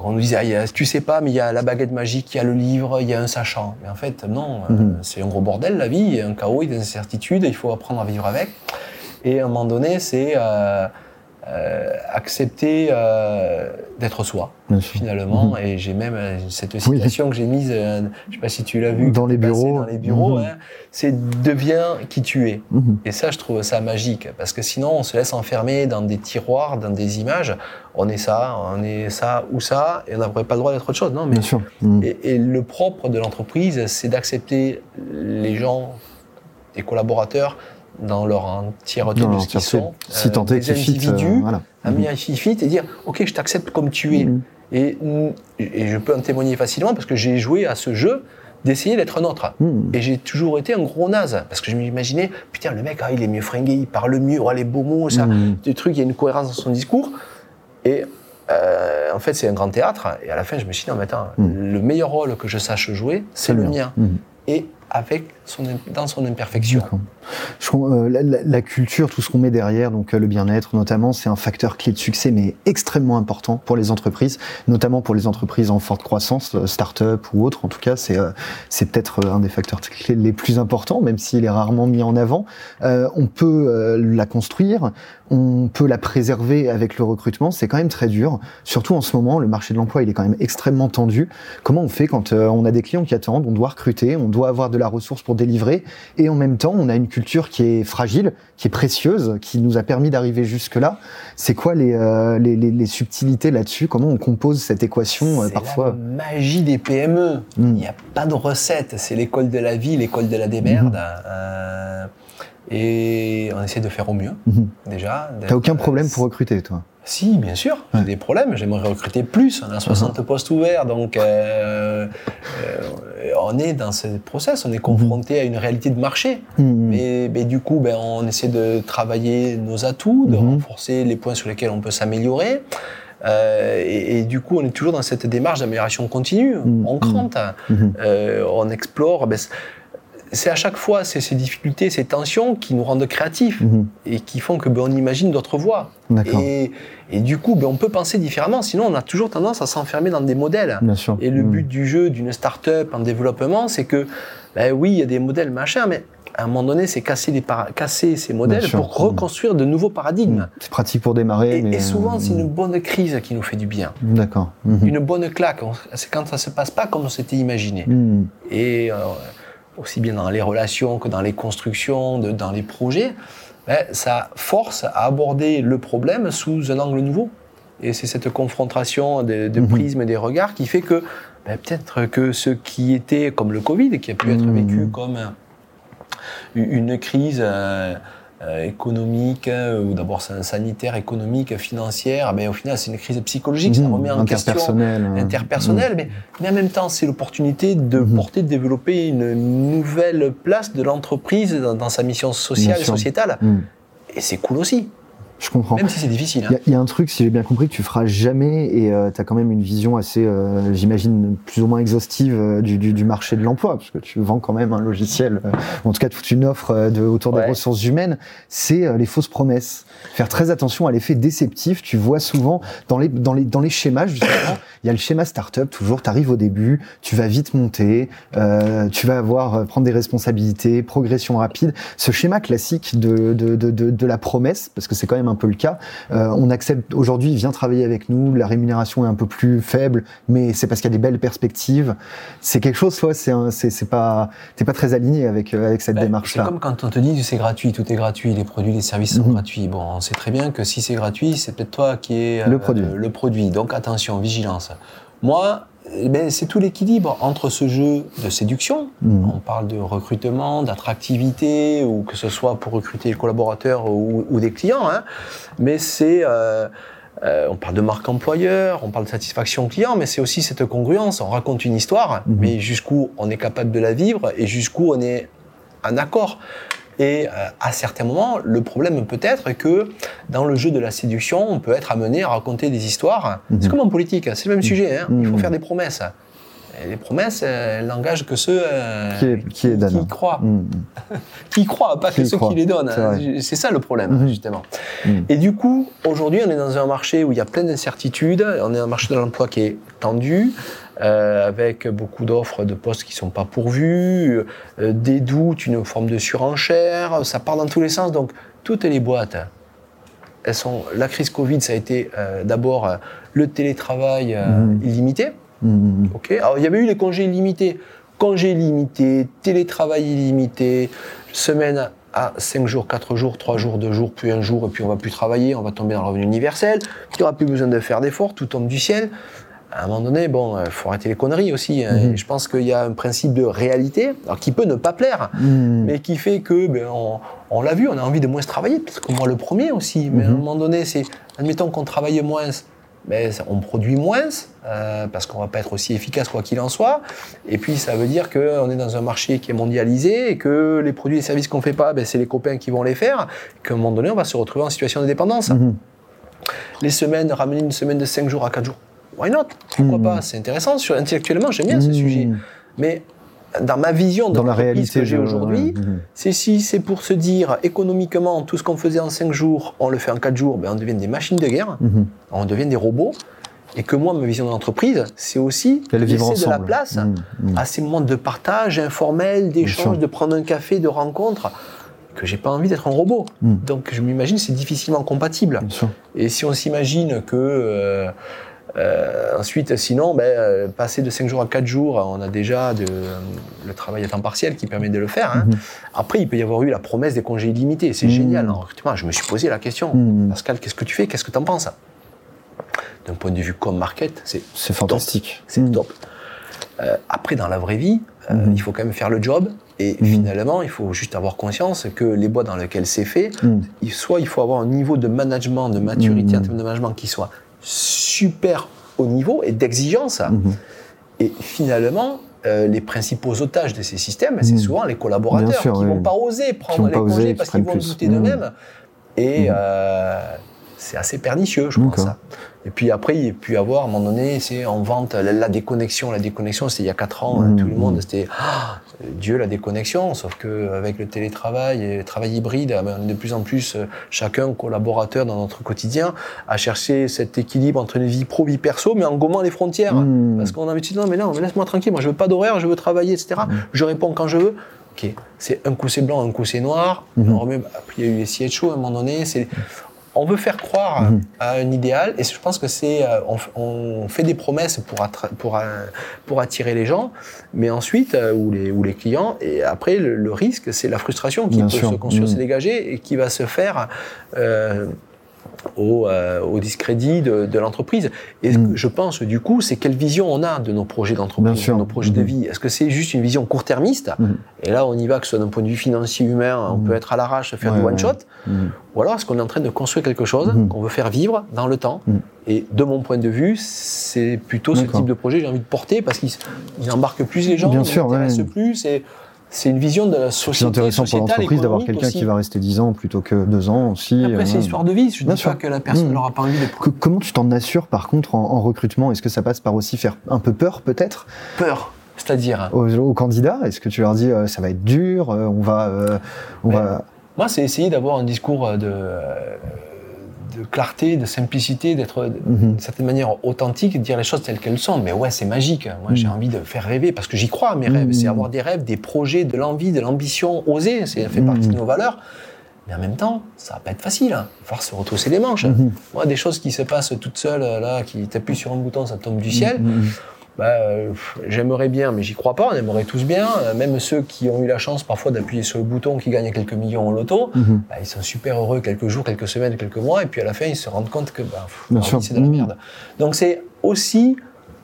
Speaker 2: on nous disait, ah, tu sais pas, mais il y a la baguette magique, il y a le livre, il y a un sachant. Mais en fait, non, euh, mhm. c'est un gros bordel la vie, il y a un chaos, il y a des incertitudes, il faut apprendre à vivre avec. Et à un moment donné, c'est euh, euh, accepter euh, d'être soi, finalement. Mhm. Et j'ai même euh, cette citation que j'ai mise, je je sais pas si tu l'as vu,
Speaker 1: dans les bureaux.
Speaker 2: Dans les bureaux, mhm. hein, c'est deviens qui tu es. Mhm. Et ça, je trouve ça magique, parce que sinon, on se laisse enfermer dans des tiroirs, dans des images. On est ça, on est ça ou ça, et on n'aurait pas le droit d'être autre chose. Non, mais
Speaker 1: Bien sûr.
Speaker 2: Et, et le propre de l'entreprise, c'est d'accepter les gens, les collaborateurs, dans leur entièreté de ce qu'ils sont,
Speaker 1: si euh, des
Speaker 2: individus, fit, euh, voilà. fit, et dire ok je t'accepte comme tu es. Mm-hmm. Et, et, je peux en témoigner facilement parce que j'ai joué à ce jeu d'essayer d'être un autre. Mm. Et j'ai toujours été un gros naze parce que je m'imaginais putain le mec ah, il est mieux fringué, il parle mieux, oh, les beaux mots, ça, mm. des trucs, il y a une cohérence dans son discours. Et euh, en fait, c'est un grand théâtre. Et à la fin, je me suis dit, non, mais attends, mm. le meilleur rôle que je sache jouer, c'est le mien. Et avec dans son imperfection.
Speaker 1: Euh, la, culture, tout ce qu'on met derrière, donc euh, le bien-être notamment, c'est un facteur clé de succès, mais extrêmement important pour les entreprises, notamment pour les entreprises en forte croissance, euh, start-up ou autres. En tout cas, c'est c'est peut-être un des facteurs clés les plus importants, même s'il est rarement mis en avant. on peut la construire, on peut la préserver avec le recrutement. C'est quand même très dur, surtout en ce moment. Le marché de l'emploi, il est quand même extrêmement tendu. Comment on fait quand on a des clients qui attendent On doit recruter, on doit avoir de la ressource pour délivrer, et en même temps, on a une culture qui est fragile, qui est précieuse, qui nous a permis d'arriver jusque-là. C'est quoi les, euh, les, les, subtilités là-dessus? Comment on compose cette équation
Speaker 2: euh,
Speaker 1: parfois
Speaker 2: la magie des PME. Hmm. Il n'y a pas de recette. C'est l'école de la vie, l'école de la démerde. Hmm. Euh, et on essaie de faire au mieux, hmm. déjà.
Speaker 1: T'as aucun problème pour recruter, toi
Speaker 2: si, bien sûr, j'ai des problèmes. J'aimerais recruter plus. On a 60 uh-huh. postes ouverts, donc euh, euh, on est dans ce process. On est confronté à une réalité de marché. Mm-hmm. Mais, du coup, ben, on essaie de travailler nos atouts, de mm-hmm. renforcer les points sur lesquels on peut s'améliorer. Euh, et, du coup, on est toujours dans cette démarche d'amélioration continue. Mm-hmm. On crante, on explore. Ben, c'est à chaque fois ces, ces, difficultés, ces tensions qui nous rendent créatifs mhm. et qui font que ben, on imagine d'autres voies. Et, et, du coup, ben, on peut penser différemment. Sinon, on a toujours tendance à s'enfermer dans des modèles. Et le mhm. but du jeu d'une start-up en développement, c'est que, ben, oui, il y a des modèles machin, mais à un moment donné, c'est casser, les casser ces modèles pour reconstruire de nouveaux paradigmes. Mhm.
Speaker 1: C'est pratique pour démarrer.
Speaker 2: Et, mais... et souvent, c'est une bonne crise qui nous fait du bien.
Speaker 1: D'accord.
Speaker 2: Une bonne claque. C'est quand ça se passe pas comme on s'était imaginé. Et euh, aussi bien dans les relations que dans les constructions, dans les projets, ben, ça force à aborder le problème sous un angle nouveau. Et c'est cette confrontation de, de mhm. prismes et des regards qui fait que ben, peut-être que ce qui était comme le Covid, qui a pu être vécu mhm. comme une crise euh, économique, euh, ou d'abord sanitaire, économique, financière, mais au final c'est une crise psychologique, ça mmh, remet en question interpersonnelle, mais, mais en même temps c'est l'opportunité de mmh. porter, de développer une nouvelle place de l'entreprise dans, sa mission sociale et sociétale. Mmh. Et c'est cool aussi.
Speaker 1: Je comprends.
Speaker 2: Même si c'est difficile.
Speaker 1: Il y, a un truc, si j'ai bien compris, que tu feras jamais, et euh, tu as quand même une vision assez, euh, j'imagine, plus ou moins exhaustive euh, du, du, du, marché de l'emploi, parce que tu vends quand même un logiciel, en tout cas toute une offre de, autour des ressources humaines, c'est les fausses promesses. Faire très attention à l'effet déceptif. Tu vois souvent dans les, dans les, dans les schémas, justement, il y a le schéma startup, toujours, tu arrives au début, tu vas vite monter, tu vas avoir, prendre des responsabilités, progression rapide. Ce schéma classique de, de, de, de la promesse, parce que c'est quand même un peu le cas. Euh, on accepte aujourd'hui, viens travailler avec nous, la rémunération est un peu plus faible, mais c'est parce qu'il y a des belles perspectives. C'est quelque chose, toi, c'est c'est pas, t'es pas très aligné avec euh, avec cette ben, démarche-là.
Speaker 2: C'est comme quand on te dit c'est gratuit, tout est gratuit, les produits, les services sont mhm. gratuits. Bon, on sait très bien que si c'est gratuit, c'est peut-être toi qui es
Speaker 1: le produit.
Speaker 2: le produit. Donc attention, vigilance. Moi, eh ben, c'est tout l'équilibre entre ce jeu de séduction, hmm. on parle de recrutement, d'attractivité, ou que ce soit pour recruter les collaborateurs ou, des clients, hein. mais c'est... Euh, euh, on parle de marque employeur, on parle de satisfaction client, mais c'est aussi cette congruence. On raconte une histoire, hmm. mais jusqu'où on est capable de la vivre et jusqu'où on est en accord. Et euh, à certains moments, le problème peut être que dans le jeu de la séduction, on peut être amené à raconter des histoires. C'est mhm. comme en politique, c'est le même sujet. Hein. Il faut mhm. faire des promesses. Les promesses, elles n'engagent que ceux
Speaker 1: euh, qui,
Speaker 2: croient. Mhm. qui croient, pas que ceux qui les donnent. C'est ça le problème, justement. Et du coup, aujourd'hui, on est dans un marché où il y a plein d'incertitudes. On est un marché de l'emploi qui est tendu. Euh, avec beaucoup d'offres de postes qui ne sont pas pourvus, euh, des doutes, une forme de surenchère, ça part dans tous les sens. Donc, toutes les boîtes elles sont, la crise Covid, ça a été euh, d'abord euh, le télétravail euh, illimité. Ok. Alors il y avait eu les congés illimités, congés illimités, télétravail illimité, semaine à 5 jours, 4 jours, 3 jours, 2 jours, puis un jour, et puis on va plus travailler, on va tomber dans le revenu universel, il n'y aura plus besoin de faire d'efforts, tout tombe du ciel. À un moment donné, bon, il faut arrêter les conneries aussi. hein.
Speaker 1: Mhm.
Speaker 2: Et Je pense qu'il y a un principe de réalité, alors qui peut ne pas plaire,
Speaker 1: Mhm.
Speaker 2: mais qui fait que, ben, on, on l'a vu, on a envie de moins travailler, peut-être que moi le premier aussi, mais à un
Speaker 1: Mhm.
Speaker 2: moment donné, c'est, admettons qu'on travaille moins, mais ça- on produit moins, euh, parce qu'on va pas être aussi efficace quoi qu'il en soit, et puis ça veut dire qu'on est dans un marché qui est mondialisé, et que les produits et services qu'on fait pas, ben, c'est les copains qui vont les faire, et qu'à un moment donné, on va se retrouver en situation de dépendance.
Speaker 1: Mhm.
Speaker 2: Les semaines, ramener une semaine de 5 jours à 4 jours, why not? Pourquoi
Speaker 1: Mhm.
Speaker 2: pas? C'est intéressant, sur, intellectuellement, j'aime bien ce
Speaker 1: Mhm.
Speaker 2: sujet, mais dans ma vision de
Speaker 1: Dans la réalité
Speaker 2: que j'ai
Speaker 1: de-
Speaker 2: aujourd'hui,
Speaker 1: ouais. Mhm.
Speaker 2: c'est si c'est pour se dire économiquement tout ce qu'on faisait en 5 jours, on le fait en 4 jours, ben on devient des machines de guerre,
Speaker 1: Mhm.
Speaker 2: on devient des robots. Et que moi, ma vision de l'entreprise, c'est aussi
Speaker 1: vivre
Speaker 2: laisser de la
Speaker 1: ensemble.
Speaker 2: place
Speaker 1: Mhm.
Speaker 2: À ces moments de partage informel, d'échange, de prendre un café, de rencontre, que j'ai pas envie d'être un robot. Donc je m'imagine c'est difficilement compatible. Et si on s'imagine que euh, euh, ensuite, sinon, ben, euh, passer de 5 jours à 4 jours, on a déjà de, le travail à temps partiel qui permet de le faire. hein.
Speaker 1: Mhm.
Speaker 2: Après, il peut y avoir eu la promesse des congés illimités. C'est
Speaker 1: Mhm.
Speaker 2: génial. En recrutement, je me suis posé la question.
Speaker 1: Mhm.
Speaker 2: Pascal, qu'est-ce que tu fais? Qu'est-ce que tu en penses? D'un point de vue comme market, c'est
Speaker 1: C'est fantastique.
Speaker 2: c'est
Speaker 1: Mhm.
Speaker 2: top. Euh, après, dans la vraie vie, euh, il faut quand même faire le job. Et finalement, il faut juste avoir conscience que les boîtes dans lesquelles c'est fait, soit il faut avoir un niveau de management, de maturité en termes de management qui soit super haut niveau et d'exigence.
Speaker 1: Mhm.
Speaker 2: Et finalement, euh, les principaux otages de ces systèmes, c'est
Speaker 1: Mhm.
Speaker 2: souvent les collaborateurs
Speaker 1: sûr,
Speaker 2: qui
Speaker 1: oui.
Speaker 2: vont pas oser prendre les congés parce qu'ils vont douter
Speaker 1: Mhm.
Speaker 2: d'eux-mêmes. Et euh, c'est assez pernicieux, je pense. Ça. Et puis après, il y a pu avoir, à un moment donné, c'est en vente, la, la déconnexion. La déconnexion, c'était il y a 4 ans, hein, tout le monde, c'était Ah, Dieu la déconnexion. Sauf qu'avec le télétravail et le travail hybride, on est de plus en plus, euh, chacun collaborateur dans notre quotidien, à chercher cet équilibre entre une vie pro, vie perso, mais en gommant les frontières.
Speaker 1: Mhm.
Speaker 2: Parce qu'on a envie de dire, non, mais non, mais laisse-moi tranquille, moi je veux pas d'horaire, je veux travailler, etc.
Speaker 1: Mhm.
Speaker 2: Je réponds quand je veux. Ok, c'est un coup c'est blanc, un coup c'est noir.
Speaker 1: Mhm.
Speaker 2: On remet, il y a eu les CHO à un moment donné. C'est, on veut faire croire
Speaker 1: Mhm.
Speaker 2: à un idéal, et je pense que c'est, euh, on, fait des promesses pour, pour, euh, pour attirer les gens, mais ensuite, euh, ou, les, ou les clients, et après, le, le risque, c'est la frustration qui
Speaker 1: Bien
Speaker 2: peut
Speaker 1: sûr.
Speaker 2: se construire,
Speaker 1: Mhm.
Speaker 2: se dégager, et qui va se faire euh, au, euh, au discrédit de, de l'entreprise. Et ce que je pense, du coup, c'est quelle vision on a de nos projets d'entreprise, de nos projets de
Speaker 1: Mhm.
Speaker 2: vie. Est-ce que c'est juste une vision court-termiste
Speaker 1: Mhm.
Speaker 2: Et là, on y va, que ce soit d'un point de vue financier, humain, on
Speaker 1: Mhm.
Speaker 2: peut être à l'arrache, faire
Speaker 1: Ouais,
Speaker 2: du one-shot. Ou alors, est-ce qu'on est en train de construire quelque chose qu'on veut faire vivre dans le temps. Et de mon point de vue, c'est plutôt ce type de projet que j'ai envie de porter parce qu'ils ils embarquent plus les gens,
Speaker 1: ouais.
Speaker 2: intéressent plus. C'est une vision de la
Speaker 1: C'est
Speaker 2: société.
Speaker 1: intéressant pour l'entreprise d'avoir quelqu'un qui va rester 10 ans plutôt que 2 ans aussi.
Speaker 2: Après, c'est histoire de vie. Je ne dis pas que la personne
Speaker 1: Mhm.
Speaker 2: n'aura pas envie de
Speaker 1: Co- Comment tu t'en assures par contre en, en recrutement? Est-ce que ça passe par aussi faire un peu peur peut-être?
Speaker 2: Peur. C'est-à-dire,
Speaker 1: aux, aux candidats? Est-ce que tu leur dis euh, ça va être dur, euh, on va, euh, on
Speaker 2: Ouais.
Speaker 1: va.
Speaker 2: moi, c'est essayer d'avoir un discours de, de clarté, de simplicité, d'être
Speaker 1: Mhm.
Speaker 2: d'une certaine manière authentique, de dire les choses telles qu'elles sont. Mais ouais, c'est magique. Moi, j'ai
Speaker 1: Mhm.
Speaker 2: envie de faire rêver parce que j'y crois à mes rêves.
Speaker 1: Mhm.
Speaker 2: C'est avoir des rêves, des projets, de l'envie, de l'ambition, oser. C'est ça fait
Speaker 1: Mhm.
Speaker 2: partie de nos valeurs. Mais en même temps, ça va pas être facile. hein. Il va falloir se retrousser les manches.
Speaker 1: Mhm.
Speaker 2: Moi, des choses qui se passent toutes seules, là, qui t'appuient sur un bouton, ça tombe du ciel. Bah, euh, j'aimerais bien, mais j'y crois pas. On aimerait tous bien. Euh, Même ceux qui ont eu la chance parfois d'appuyer sur le bouton, qui gagnent quelques millions au loto,
Speaker 1: Mhm.
Speaker 2: bah, ils sont super heureux quelques jours, quelques semaines, quelques mois, et puis à la fin, ils se rendent compte que bah, c'est de la
Speaker 1: Mhm.
Speaker 2: merde. Donc c'est aussi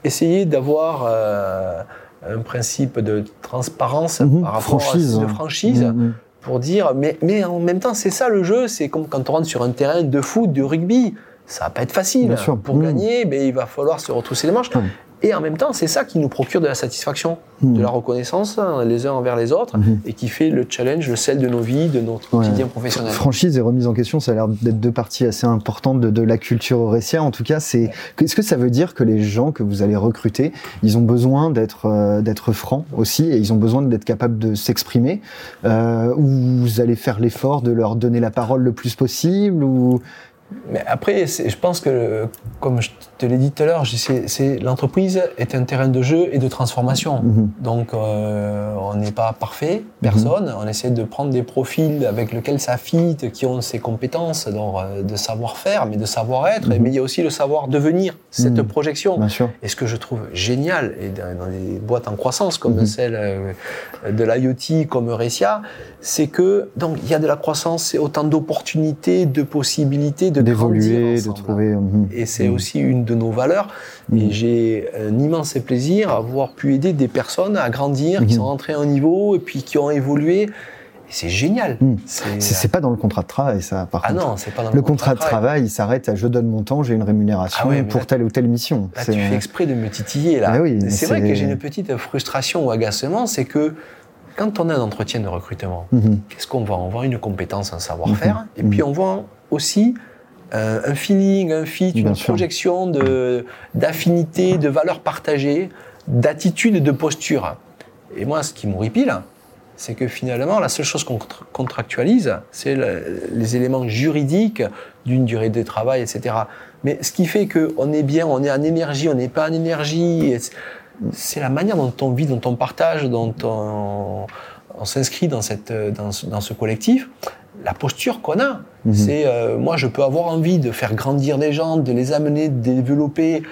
Speaker 2: essayer d'avoir euh, un principe de transparence
Speaker 1: Mhm.
Speaker 2: par rapport
Speaker 1: Franchise.
Speaker 2: à de franchise pour dire, mais, mais en même temps, c'est ça le jeu, c'est comme quand on rentre sur un terrain de foot, de rugby, ça va pas être facile.
Speaker 1: Bien sûr.
Speaker 2: Pour gagner, mais il va falloir se retrousser les manches. Et en même temps, c'est ça qui nous procure de la satisfaction, de la reconnaissance hein, les uns envers les autres,
Speaker 1: Mhm.
Speaker 2: et qui fait le challenge, le sel de nos vies, de notre
Speaker 1: Ouais.
Speaker 2: quotidien professionnel.
Speaker 1: Franchise et remise en question, ça a l'air d'être deux parties assez importantes de, de la culture Eurecia. En tout cas, c'est est-ce que ça veut dire que les gens que vous allez recruter, ils ont besoin d'être euh, d'être francs aussi et ils ont besoin d'être capables de s'exprimer euh, ou vous allez faire l'effort de leur donner la parole le plus possible ou?
Speaker 2: Mais après, je pense que, comme je te l'ai dit tout à l'heure, l'entreprise est un terrain de jeu et de transformation. Mhm. Donc, euh, on n'est pas parfait, personne. Mhm. On essaie de prendre des profils avec lesquels ça fit, qui ont ces compétences euh, de savoir-faire, mais de savoir-être. Mhm. Mais il y a aussi le savoir-devenir, cette projection. Et ce que je trouve génial, et dans, des boîtes en croissance comme celle euh, de l'IoT, comme Recia, c'est que donc il y a de la croissance, c'est autant d'opportunités, de possibilités, de
Speaker 1: d'évoluer, de trouver.
Speaker 2: Et c'est aussi une de nos valeurs. Et mhm. j'ai un immense plaisir à avoir pu aider des personnes à grandir, qui sont rentrées à un niveau et puis qui ont évolué. C'est génial.
Speaker 1: C'est pas dans le contrat de travail, ça, par
Speaker 2: ah
Speaker 1: contre.
Speaker 2: non, c'est pas dans
Speaker 1: le, le contrat, de travail. il s'arrête à je donne mon temps, j'ai une rémunération ah pour telle ou telle mission.
Speaker 2: Là, tu fais exprès de me titiller, là. c'est vrai que j'ai une petite frustration ou agacement, c'est que quand on a un entretien de recrutement, qu'est-ce qu'on voit? On voit une compétence, un savoir-faire, et puis on voit aussi euh, un feeling, un fit, une projection d'affinité, de valeurs partagées, d'attitude, de posture. Et moi, ce qui m'horripile, c'est que finalement, la seule chose qu'on contractualise, c'est les éléments juridiques d'une durée de travail, etc. Mais ce qui fait qu'on est bien, on est en énergie, on n'est pas en énergie, c'est la manière dont on vit, dont on partage, dont on, s'inscrit dans, cette, dans, dans ce collectif la posture qu'on a. Mhm. C'est euh, moi, je peux avoir envie de faire grandir les gens, de les amener, de développer.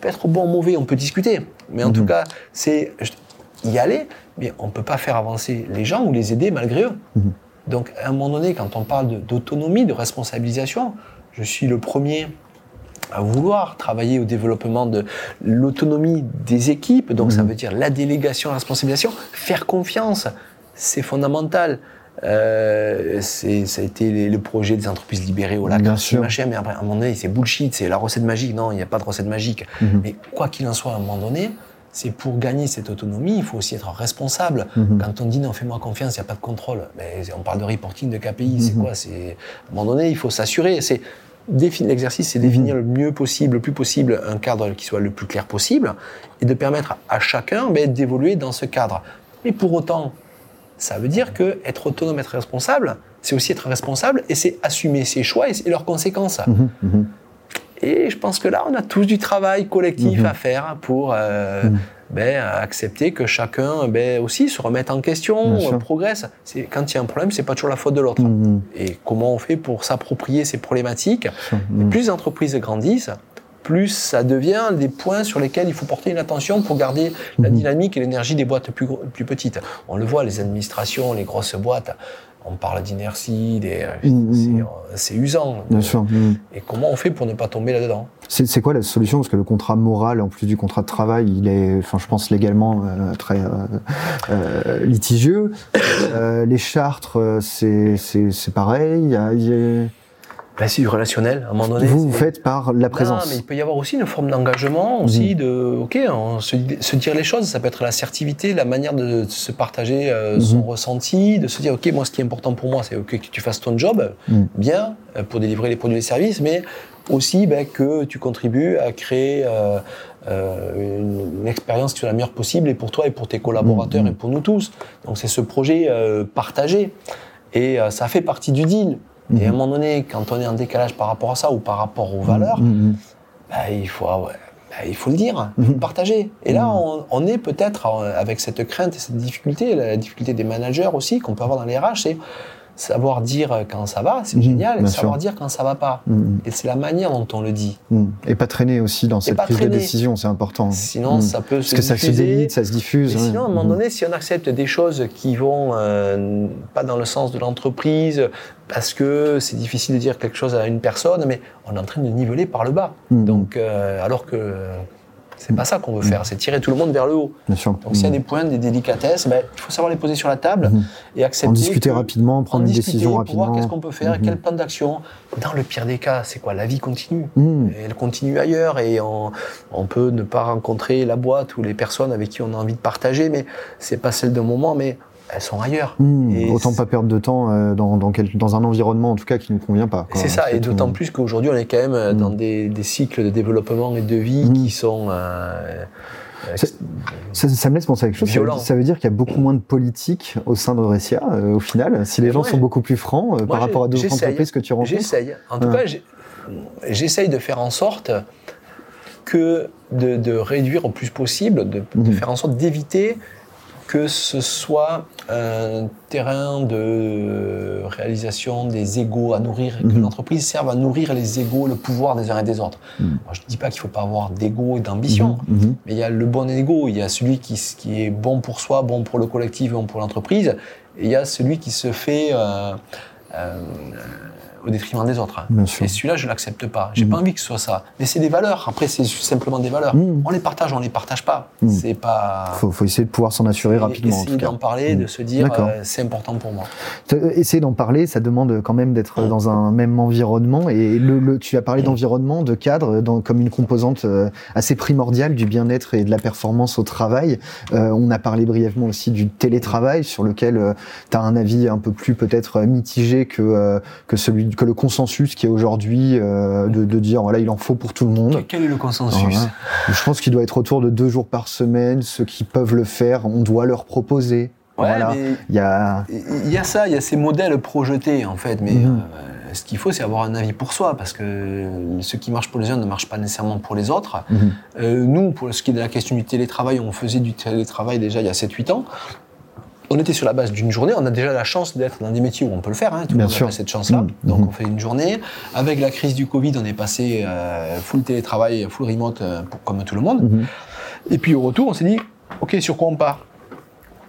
Speaker 2: peut être bon, ou mauvais, on peut discuter. Mais en tout mhm. cas, c'est y aller, mais on ne peut pas faire avancer les gens ou les aider malgré eux. Mhm. Donc, à un moment donné, quand on parle d'autonomie, de, responsabilisation, je suis le premier à vouloir travailler au développement de l'autonomie des équipes. Donc, ça veut dire la délégation, la responsabilisation, faire confiance, c'est fondamental. Euh, ça a été le projet des entreprises libérées au lac, machin, mais après, à un moment donné, c'est bullshit, c'est la recette magique. Non, il n'y a pas de recette magique. Mhm. Mais quoi qu'il en soit, à un moment donné, c'est pour gagner cette autonomie, il faut aussi être responsable. Mhm. Quand on dit non, fais-moi confiance, il n'y a pas de contrôle. Mais on parle de reporting de KPI, c'est mhm. quoi? C'est à un moment donné, il faut s'assurer. C'est l'exercice, c'est définir le mieux possible, le plus possible, un cadre qui soit le plus clair possible, et de permettre à chacun ben, d'évoluer dans ce cadre. Mais pour autant, ça veut dire que être autonome, être responsable, c'est aussi être responsable et c'est assumer ses choix et, leurs conséquences. Mhm, mhm. Et je pense que là, on a tous du travail collectif mhm. à faire pour euh, ben, accepter que chacun ben, aussi se remette en question, progresse. Quand il y a un problème, c'est pas toujours la faute de l'autre. Et comment on fait pour s'approprier ces problématiques? Plus les entreprises grandissent, plus ça devient des points sur lesquels il faut porter une attention pour garder la mhm. dynamique et l'énergie des boîtes plus, plus petites. On le voit, les administrations, les grosses boîtes, on parle d'inertie, euh, mhm, mhm. c'est usant.
Speaker 1: Bien sûr.
Speaker 2: Et comment on fait pour ne pas tomber là-dedans?
Speaker 1: C'est quoi la solution? Parce que le contrat moral, en plus du contrat de travail, il est, enfin, je pense légalement euh, très euh, litigieux. les chartres, c'est pareil. Il y a, y a...
Speaker 2: C'est du relationnel, à un moment donné.
Speaker 1: Vous, vous faites par la présence.
Speaker 2: Non, mais il peut y avoir aussi une forme d'engagement, aussi, de, ok, se, dire les choses, ça peut être l'assertivité, la manière de se partager euh, son mhm. ressenti, de se dire, ok, moi, ce qui est important pour moi, c'est que tu fasses ton job, mhm. bien, euh, pour délivrer les produits et les services, mais aussi ben, que tu contribues à créer euh, une, expérience qui soit la meilleure possible, et pour toi, et pour tes collaborateurs, mhm. et pour nous tous. Donc, c'est ce projet partagé. Et ça fait partie du deal. Et à un mhm. moment donné, quand on est en décalage par rapport à ça ou par rapport aux valeurs, mhm, mhm. bah, il, faut, ah bah, il faut le dire, il faut le partager. Et là, on, est peut-être avec cette crainte et cette difficulté, la difficulté des managers aussi qu'on peut avoir dans les RH, c'est savoir dire quand ça va, c'est génial, et savoir dire quand ça va pas. Et c'est la manière dont on le dit.
Speaker 1: Et pas traîner aussi dans cette prise de décision, c'est important.
Speaker 2: Sinon, ça peut
Speaker 1: se Parce que ça se délite, ça se diffuse.
Speaker 2: sinon, à un moment donné, si on accepte des choses qui vont euh, pas dans le sens de l'entreprise, parce que c'est difficile de dire quelque chose à une personne, mais on est en train de niveler par le bas. Donc, euh, alors que c'est pas ça qu'on veut faire, c'est tirer tout le monde vers le haut.
Speaker 1: Bien sûr.
Speaker 2: Donc s'il y a mm. des points, des délicatesses, ben, il faut savoir les poser sur la table mm. et accepter. En
Speaker 1: discuter rapidement, prendre une décision rapidement.
Speaker 2: Pour voir qu'est-ce qu'on peut faire, quel plan d'action. Dans le pire des cas, c'est quoi? La vie continue. Elle continue ailleurs et on, on, peut ne pas rencontrer la boîte ou les personnes avec qui on a envie de partager, mais c'est pas celle d'un moment, mais elles sont ailleurs.
Speaker 1: Hmm, autant pas perdre de temps euh, dans, dans, dans, un environnement en tout cas qui ne convient pas.
Speaker 2: C'est ça, et d'autant plus qu'aujourd'hui on est quand même euh, dans hmm. des, des, cycles de développement et de vie hmm. qui sont euh,
Speaker 1: Ça, me laisse penser à quelque chose. Ça veut, dire qu'il y a beaucoup moins de politique au sein de Recia, au final, si les gens sont beaucoup plus francs par rapport à d'autres entreprises que tu rencontres.
Speaker 2: J'essaye. En tout cas, j'essaye de faire en sorte que de, réduire au plus possible, de, mhm. faire en sorte d'éviter que ce soit un terrain de réalisation des égaux à nourrir, que mhm. l'entreprise serve à nourrir les égaux, le pouvoir des uns et des autres. Mhm. je ne dis pas qu'il ne faut pas avoir d'ego et d'ambition, mais il y a le bon ego, il y a celui qui, qui, est bon pour soi, bon pour le collectif et bon pour l'entreprise, et il y a celui qui se fait... Euh, euh, au détriment des autres. Et celui-là, je l'accepte pas. J'ai pas mm. envie que ce soit ça. Mais c'est des valeurs. Après, c'est simplement des valeurs. Mm. On les partage, on les partage pas. Mm. C'est pas.
Speaker 1: Faut, faut essayer de pouvoir s'en assurer rapidement.
Speaker 2: Essayer d'en parler, de se dire, euh, c'est important pour moi.
Speaker 1: Euh, essayer d'en parler, ça demande quand même d'être dans un même environnement. Et le, tu as parlé d'environnement, de cadre, dans, comme une composante euh, assez primordiale du bien-être et de la performance au travail. on a parlé brièvement aussi du télétravail, sur lequel tu as un avis un peu plus peut-être mitigé que que celui que le consensus qui est aujourd'hui euh, de, dire voilà il en faut pour tout le monde.
Speaker 2: Quel est le consensus
Speaker 1: Je pense qu'il doit être autour de deux jours par semaine. Ceux qui peuvent le faire, on doit leur proposer.
Speaker 2: voilà. il y a il y a ça, il y a ces modèles projetés en fait, mais mhm. euh, ce qu'il faut, c'est avoir un avis pour soi, parce que ce qui marche pour les uns ne marche pas nécessairement pour les autres. Mhm. Euh, nous, pour ce qui est de la question du télétravail, on faisait du télétravail déjà il y a 7-8 ans on était sur la base d'une journée. On a déjà la chance d'être dans des métiers où on peut le faire. Hein, tout le monde a cette chance-là. Mmh. Donc mmh. on fait une journée. Avec la crise du Covid, on est passé euh, full télétravail, full remote, euh, comme tout le monde. Mmh. Et puis au retour, on s'est dit, ok, sur quoi on part?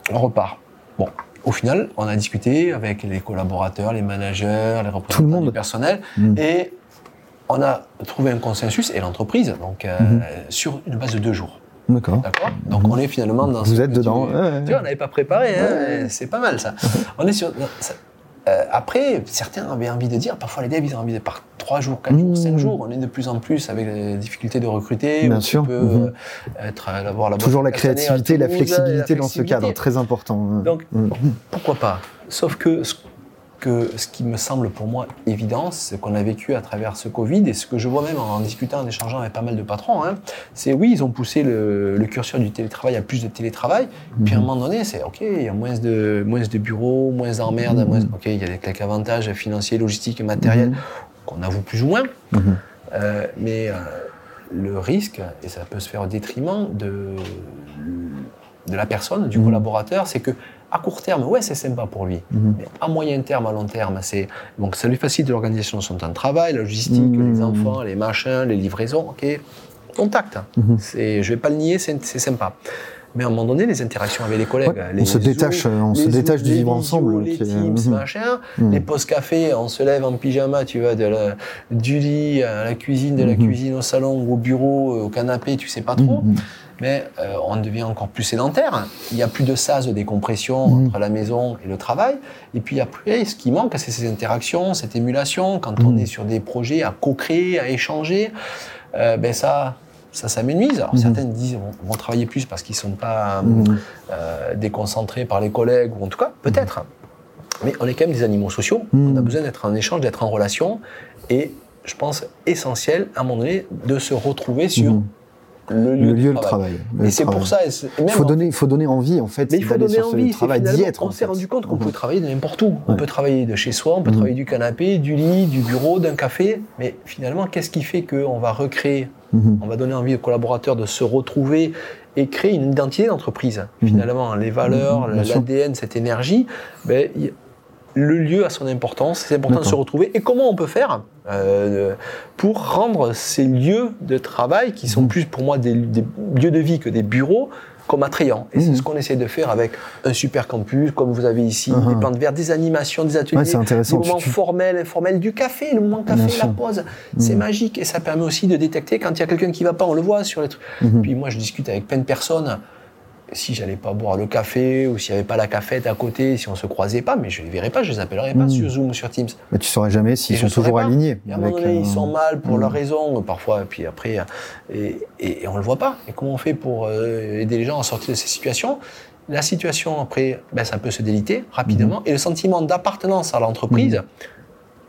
Speaker 2: On repart. Bon, au final, on a discuté avec les collaborateurs, les managers, les représentants du personnel, et on a trouvé un consensus et l'entreprise, donc euh, sur une base de deux jours.
Speaker 1: D'accord.
Speaker 2: Donc on est finalement dans.
Speaker 1: Vous êtes dedans.
Speaker 2: Tu vois, on n'avait pas préparé. Hein, c'est pas mal ça. on est sur. Euh, après, certains avaient envie de dire, parfois les devs, ils ont envie de par 3 jours, 4 jours, 5 mmh. jours. On est de plus en plus avec les difficultés de recruter.
Speaker 1: Bien sûr.
Speaker 2: Peut, mmh. euh, être, avoir la
Speaker 1: Toujours la créativité, la flexibilité, dans ce cadre, très important.
Speaker 2: Donc, mmh. pourquoi pas? Sauf que ce qui me semble pour moi évident, ce qu'on a vécu à travers ce Covid, et ce que je vois même en, discutant, en échangeant avec pas mal de patrons, hein, c'est oui, ils ont poussé le, curseur du télétravail à plus de télétravail, puis à un mhm. moment donné, c'est OK, il y a moins de, moins de bureaux, moins d'emmerdes, mhm. OK, il y a quelques avantages financiers, logistiques et matériels mhm. qu'on avoue plus ou moins, euh, mais euh, le risque, et ça peut se faire au détriment de, de la personne, du collaborateur, c'est que à court terme, ouais, c'est sympa pour lui. Mhm. Mais à moyen terme, à long terme, c'est donc ça lui facilite l'organisation de son temps de travail, la logistique, mhm. les enfants, les machins, les livraisons. Ok, contact. Mhm. C'est, je vais pas le nier, c'est, sympa. Mais à un moment donné, les interactions avec les collègues,
Speaker 1: on se détache, on se détache du vivre ensemble.
Speaker 2: Les teams, machin, les postes café, on se lève en pyjama, tu vois, de la, du lit à la cuisine, de la cuisine au salon, au bureau, au canapé, tu sais pas trop mais euh, on devient encore plus sédentaire. Il n'y a plus de sas de décompression mmh. entre la maison et le travail. Et puis après, ce qui manque, c'est ces interactions, cette émulation, quand on mmh. est sur des projets à co-créer, à échanger, euh, ben ça, ça s'amenuise. Alors mmh. certaines disent vont, vont travailler plus parce qu'ils ne sont pas euh, déconcentrés par les collègues, ou en tout cas, peut-être. Mais on est quand même des animaux sociaux. On a besoin d'être en échange, d'être en relation. Et je pense essentiel, à un moment donné, de se retrouver sur
Speaker 1: le lieu, de travail.
Speaker 2: et c'est pour ça.
Speaker 1: Il faut, donner, il faut donner envie, en fait, d'aller sur ce travail, d'y être.
Speaker 2: On s'est rendu compte qu'on peut travailler de n'importe où. On peut travailler de chez soi, on peut mhm. travailler du canapé, du lit, du bureau, d'un café. Mais finalement, qu'est-ce qui fait qu'on va recréer, mhm. on va donner envie aux collaborateurs de se retrouver et créer une identité d'entreprise. Mhm. Finalement, les valeurs, l'ADN, cette énergie, ben, le lieu a son importance, c'est important de se retrouver. Et comment on peut faire euh, pour rendre ces lieux de travail, qui sont mhm. plus pour moi des, lieux de vie que des bureaux, comme attrayants. Et c'est mhm. ce qu'on essaie de faire avec un super campus, comme vous avez ici, des uh-huh. plantes vertes, des animations, des ateliers, des moments formels, informels, du café, le moment café, la pause. C'est mhm. magique et ça permet aussi de détecter quand il y a quelqu'un qui va pas, on le voit sur les trucs. Puis moi, je discute avec plein de personnes si j'allais pas boire le café ou s'il n'y avait pas la cafette à côté, si on se croisait pas, mais je les verrais pas, je les appellerais pas hmm. sur Zoom ou sur Teams.
Speaker 1: Mais tu saurais jamais s'ils sont toujours alignés.
Speaker 2: à un moment donné, ils sont mal pour hmm. raisons, parfois, et puis après, et, et, on le voit pas. Et comment on fait pour euh, aider les gens à sortir de ces situations? La situation, après, ben, ça peut se déliter rapidement, hmm. et le sentiment d'appartenance à l'entreprise,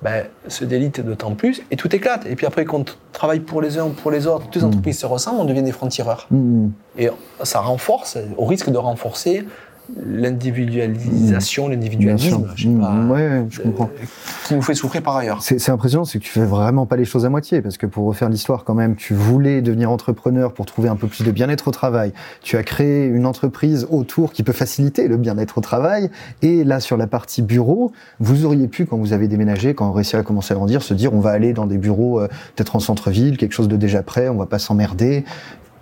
Speaker 2: ben, se délite d'autant plus et tout éclate. Et puis après, quand on travaille pour les uns ou pour les autres, toutes les entreprises se ressemblent, on devient des francs-tireurs. Et ça renforce, au risque de renforcer l'individualisation, l'individualisme, je sais pas,
Speaker 1: mmh, je comprends.
Speaker 2: Euh, qui nous fait souffrir par ailleurs.
Speaker 1: C'est impressionnant, c'est que tu fais vraiment pas les choses à moitié, parce que pour refaire l'histoire quand même, tu voulais devenir entrepreneur pour trouver un peu plus de bien-être au travail. Tu as créé une entreprise autour qui peut faciliter le bien-être au travail, et là sur la partie bureau, vous auriez pu, quand vous avez déménagé, quand réussi à commencer à grandir, se dire on va aller dans des bureaux euh, peut-être en centre-ville, quelque chose de déjà prêt, on va pas s'emmerder.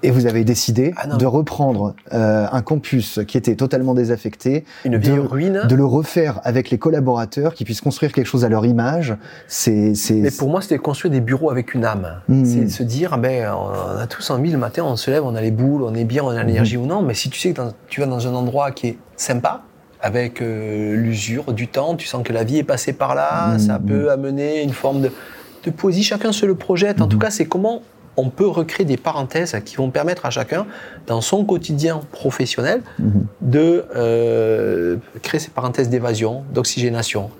Speaker 1: Et vous avez décidé ah de reprendre euh, un campus qui était totalement désaffecté,
Speaker 2: une vieille ruine,
Speaker 1: de le refaire avec les collaborateurs qui puissent construire quelque chose à leur image. C'est,
Speaker 2: Mais pour moi, c'était construire des bureaux avec une âme. Hmm. C'est se dire, ben, on a tous envie le matin, on se lève, on a les boules, on est bien, on a l'énergie hmm. ou non. Mais si tu sais que tu vas dans un endroit qui est sympa, avec euh, l'usure du temps, tu sens que la vie est passée par là, hmm. ça peut amener une forme de, de poésie. Chacun se le projette. En tout cas, c'est comment on peut recréer des parenthèses qui vont permettre à chacun, dans son quotidien professionnel, mhm. de euh, créer ces parenthèses d'évasion, d'oxygénation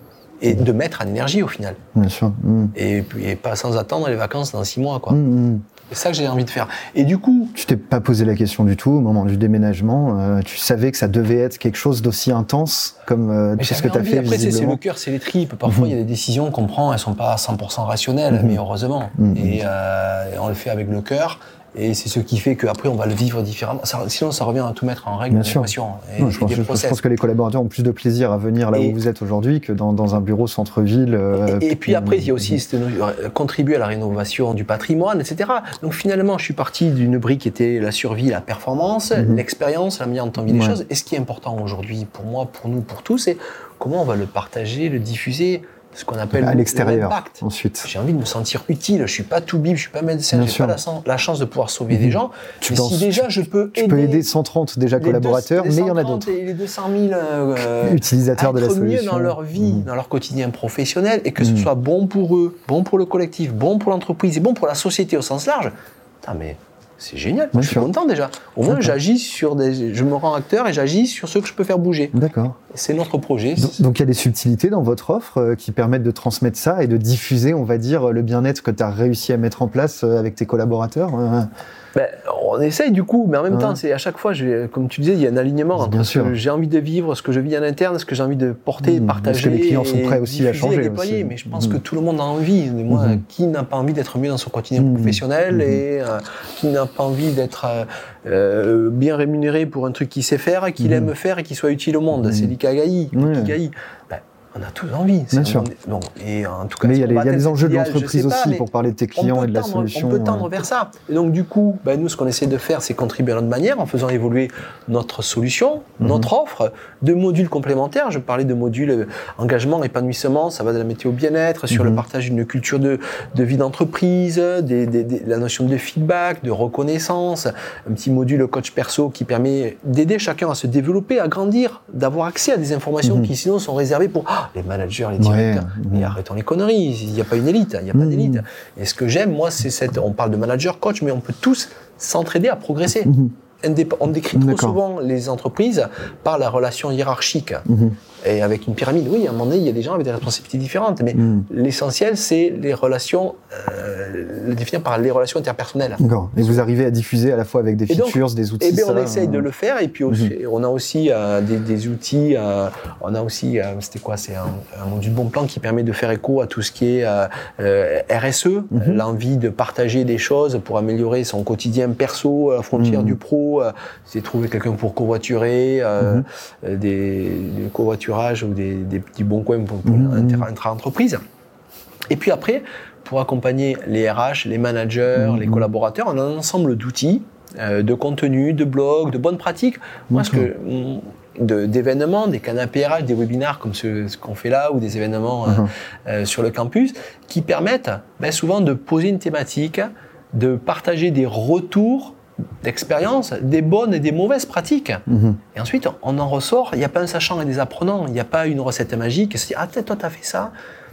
Speaker 2: et de mettre en énergie au final.
Speaker 1: Bien sûr. Mhm.
Speaker 2: Et, et, pas sans attendre les vacances dans six mois. Quoi. Mhm, c'est ça que j'ai envie de faire. Et du coup.
Speaker 1: Tu t'es pas posé la question du tout au moment du déménagement. Euh, tu savais que ça devait être quelque chose d'aussi intense comme euh, ce que tu as fait.
Speaker 2: Après, c'est le cœur, c'est les tripes. Parfois, il y a des décisions qu'on prend, elles sont pas 100% rationnelles, mais heureusement. Et euh, on le fait avec le cœur. Et c'est ce qui fait qu'après, on va le vivre différemment. sinon, ça revient à tout mettre en règle.
Speaker 1: Bien sûr. Et, je, pense, que les collaborateurs ont plus de plaisir à venir là où vous êtes aujourd'hui que dans, un bureau centre-ville.
Speaker 2: Euh, et, puis après, il y a aussi euh, contribuer à la rénovation du patrimoine, etc. Donc finalement, je suis parti d'une brique qui était la survie, la performance, mhm. l'expérience, la manière dont on vit les choses. Et ce qui est important aujourd'hui, pour moi, pour nous, pour tous, c'est comment on va le partager, le diffuser ce qu'on appelle
Speaker 1: à l'extérieur. Ensuite,
Speaker 2: j'ai envie de me sentir utile. Je suis pas tout bib, je suis pas médecin, j'ai pas la, chance de pouvoir sauver des mhm. gens. Tu mais si déjà je peux
Speaker 1: tu peux aider 130 déjà collaborateurs, mais il y en a d'autres.
Speaker 2: Les 200 000 euh,
Speaker 1: utilisateurs de la solution.
Speaker 2: mieux dans leur vie, mhm. dans leur quotidien professionnel, et que ce mhm. soit bon pour eux, bon pour le collectif, bon pour l'entreprise et bon pour la société au sens large. Putain, mais c'est génial. je suis content déjà. Au moins, j'agis sur des. Je me rends acteur et j'agis sur ce que je peux faire bouger.
Speaker 1: D'accord.
Speaker 2: C'est notre projet.
Speaker 1: Donc, il y a des subtilités dans votre offre euh, qui permettent de transmettre ça et de diffuser, on va dire, le bien-être que tu as réussi à mettre en place euh, avec tes collaborateurs.
Speaker 2: Ben, on essaye du coup, mais en même temps, c'est à chaque fois, comme tu disais, il y a un alignement entre ce que j'ai envie de vivre, ce que je vis en interne, ce que j'ai envie de porter, mmh, partager. Parce que
Speaker 1: les clients sont prêts aussi à changer.
Speaker 2: Aussi. Mais je pense que mmh. tout le monde a envie. Moi, mmh. qui n'a pas envie d'être mieux dans son quotidien professionnel et euh, qui n'a pas envie d'être euh, euh, bien rémunéré pour un truc qu'il sait faire, qu'il aime faire et qui soit utile au monde? C'est l'Ikagaï. On a tous envie.
Speaker 1: Bien sûr.
Speaker 2: et en tout cas,
Speaker 1: mais il y, a des enjeux de l'entreprise aussi pour parler de tes clients et de la solution.
Speaker 2: On peut tendre vers ça. Et donc du coup, ben, nous, ce qu'on essaie de faire, c'est contribuer à notre manière en faisant évoluer notre solution, mhm. notre offre, de modules complémentaires. Je parlais de modules euh, engagement, épanouissement, ça va de la météo bien-être, sur le mhm. partage d'une culture de, vie d'entreprise, la notion de feedback, de reconnaissance, un petit module coach perso qui permet d'aider chacun à se développer, à grandir, d'avoir accès à des informations mhm. qui sinon sont réservées pour les managers, les directeurs. Mais arrêtons les conneries, il n'y a pas une élite, il n'y a pas d'élite. Et ce que j'aime, moi, c'est cette. On parle de manager, coach, mais on peut tous s'entraider à progresser. Mmh. On décrit trop souvent les entreprises par la relation hiérarchique. Et avec une pyramide, oui, à un moment donné, il y a des gens avec des responsabilités différentes, mais hmm. l'essentiel, c'est les relations, euh, le définir par les relations interpersonnelles.
Speaker 1: D'accord. Et vous arrivez à diffuser à la fois avec des features, des outils.
Speaker 2: Eh bien, on essaye de le faire, et puis aussi, hmm. on a aussi euh, des, outils. Euh, on a aussi, c'était quoi C'est un, un, module bon plan qui permet de faire écho à tout ce qui est RSE, hmm. l'envie de partager des choses pour améliorer son quotidien perso, à la frontière du pro. c'est trouver quelqu'un pour covoiturer, des, des covoiturage ou des, petits bons coins pour, pour mmh. intra-entreprise. Et puis après, pour accompagner les RH, les managers, les mmh. collaborateurs, on a un ensemble d'outils, euh, de contenus, de blogs, de bonnes pratiques. Moi, ce que d'événements, des canapés RH, des webinars comme ce, qu'on fait là, ou des événements euh, mmh. euh, sur le campus, qui permettent ben, souvent de poser une thématique, de partager des retours d'expérience, des bonnes et des mauvaises pratiques. Mhm. Et ensuite, on en ressort, il n'y a pas un sachant et des apprenants, il n'y a pas une recette magique, c'est ah toi tu as fait ça,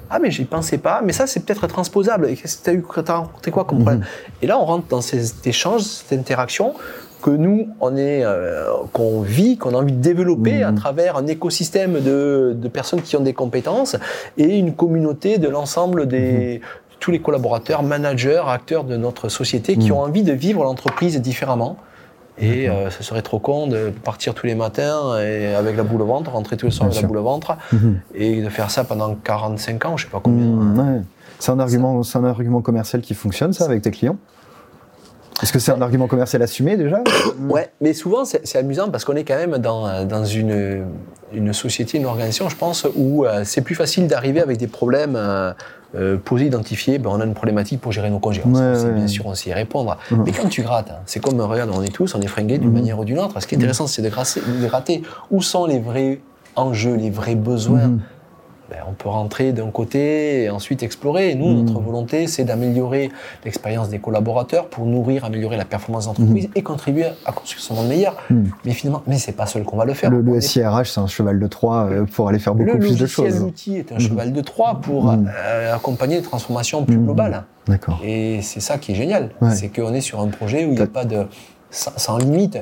Speaker 2: ah mais j'y pensais pas, mais ça c'est peut-être transposable, et qu'est-ce que tu as eu, as rencontré quoi comme problème mhm. Et là on rentre dans ces échanges, cette interaction, que nous, on est, euh, qu'on vit, qu'on a envie de développer à travers un écosystème de, de, personnes qui ont des compétences et une communauté de l'ensemble des tous les collaborateurs, managers, acteurs de notre société qui ont envie de vivre l'entreprise différemment. Et euh, ce serait trop con de partir tous les matins et avec la boule au ventre, rentrer tous les soirs avec la boule au ventre, et de faire ça pendant 45 ans, je sais pas combien.
Speaker 1: ouais. C'est un argument, c'est un argument commercial qui fonctionne ça avec tes clients. Est-ce que c'est un argument commercial assumé déjà
Speaker 2: Ouais, mais souvent c'est amusant parce qu'on est quand même dans, dans une, une société, une organisation, je pense, où euh, c'est plus facile d'arriver avec des problèmes euh, euh, posés, identifiés. Ben, on a une problématique pour gérer nos congés. Ouais, Bien sûr, on sait y répondre. Mais quand tu grattes, hein, c'est comme, regarde, on est tous, on est fringués d'une manière ou d'une autre. Ce qui est intéressant, c'est de, de gratter où sont les vrais enjeux, les vrais besoins. Ben, on peut rentrer d'un côté et ensuite explorer. Et nous, hmm. notre volonté, c'est d'améliorer l'expérience des collaborateurs pour nourrir, améliorer la performance d'entreprise hmm. et contribuer à construire son monde meilleur. Hmm. Mais finalement, mais c'est pas seul qu'on va le faire.
Speaker 1: Le, SIRH, c'est un cheval de Troie euh, pour aller faire beaucoup plus de choses.
Speaker 2: L'outil est un cheval de Troie pour euh, accompagner les transformations plus globales.
Speaker 1: D'accord.
Speaker 2: Et c'est ça qui est génial. C'est qu'on est sur un projet où il n'y a pas de sans limite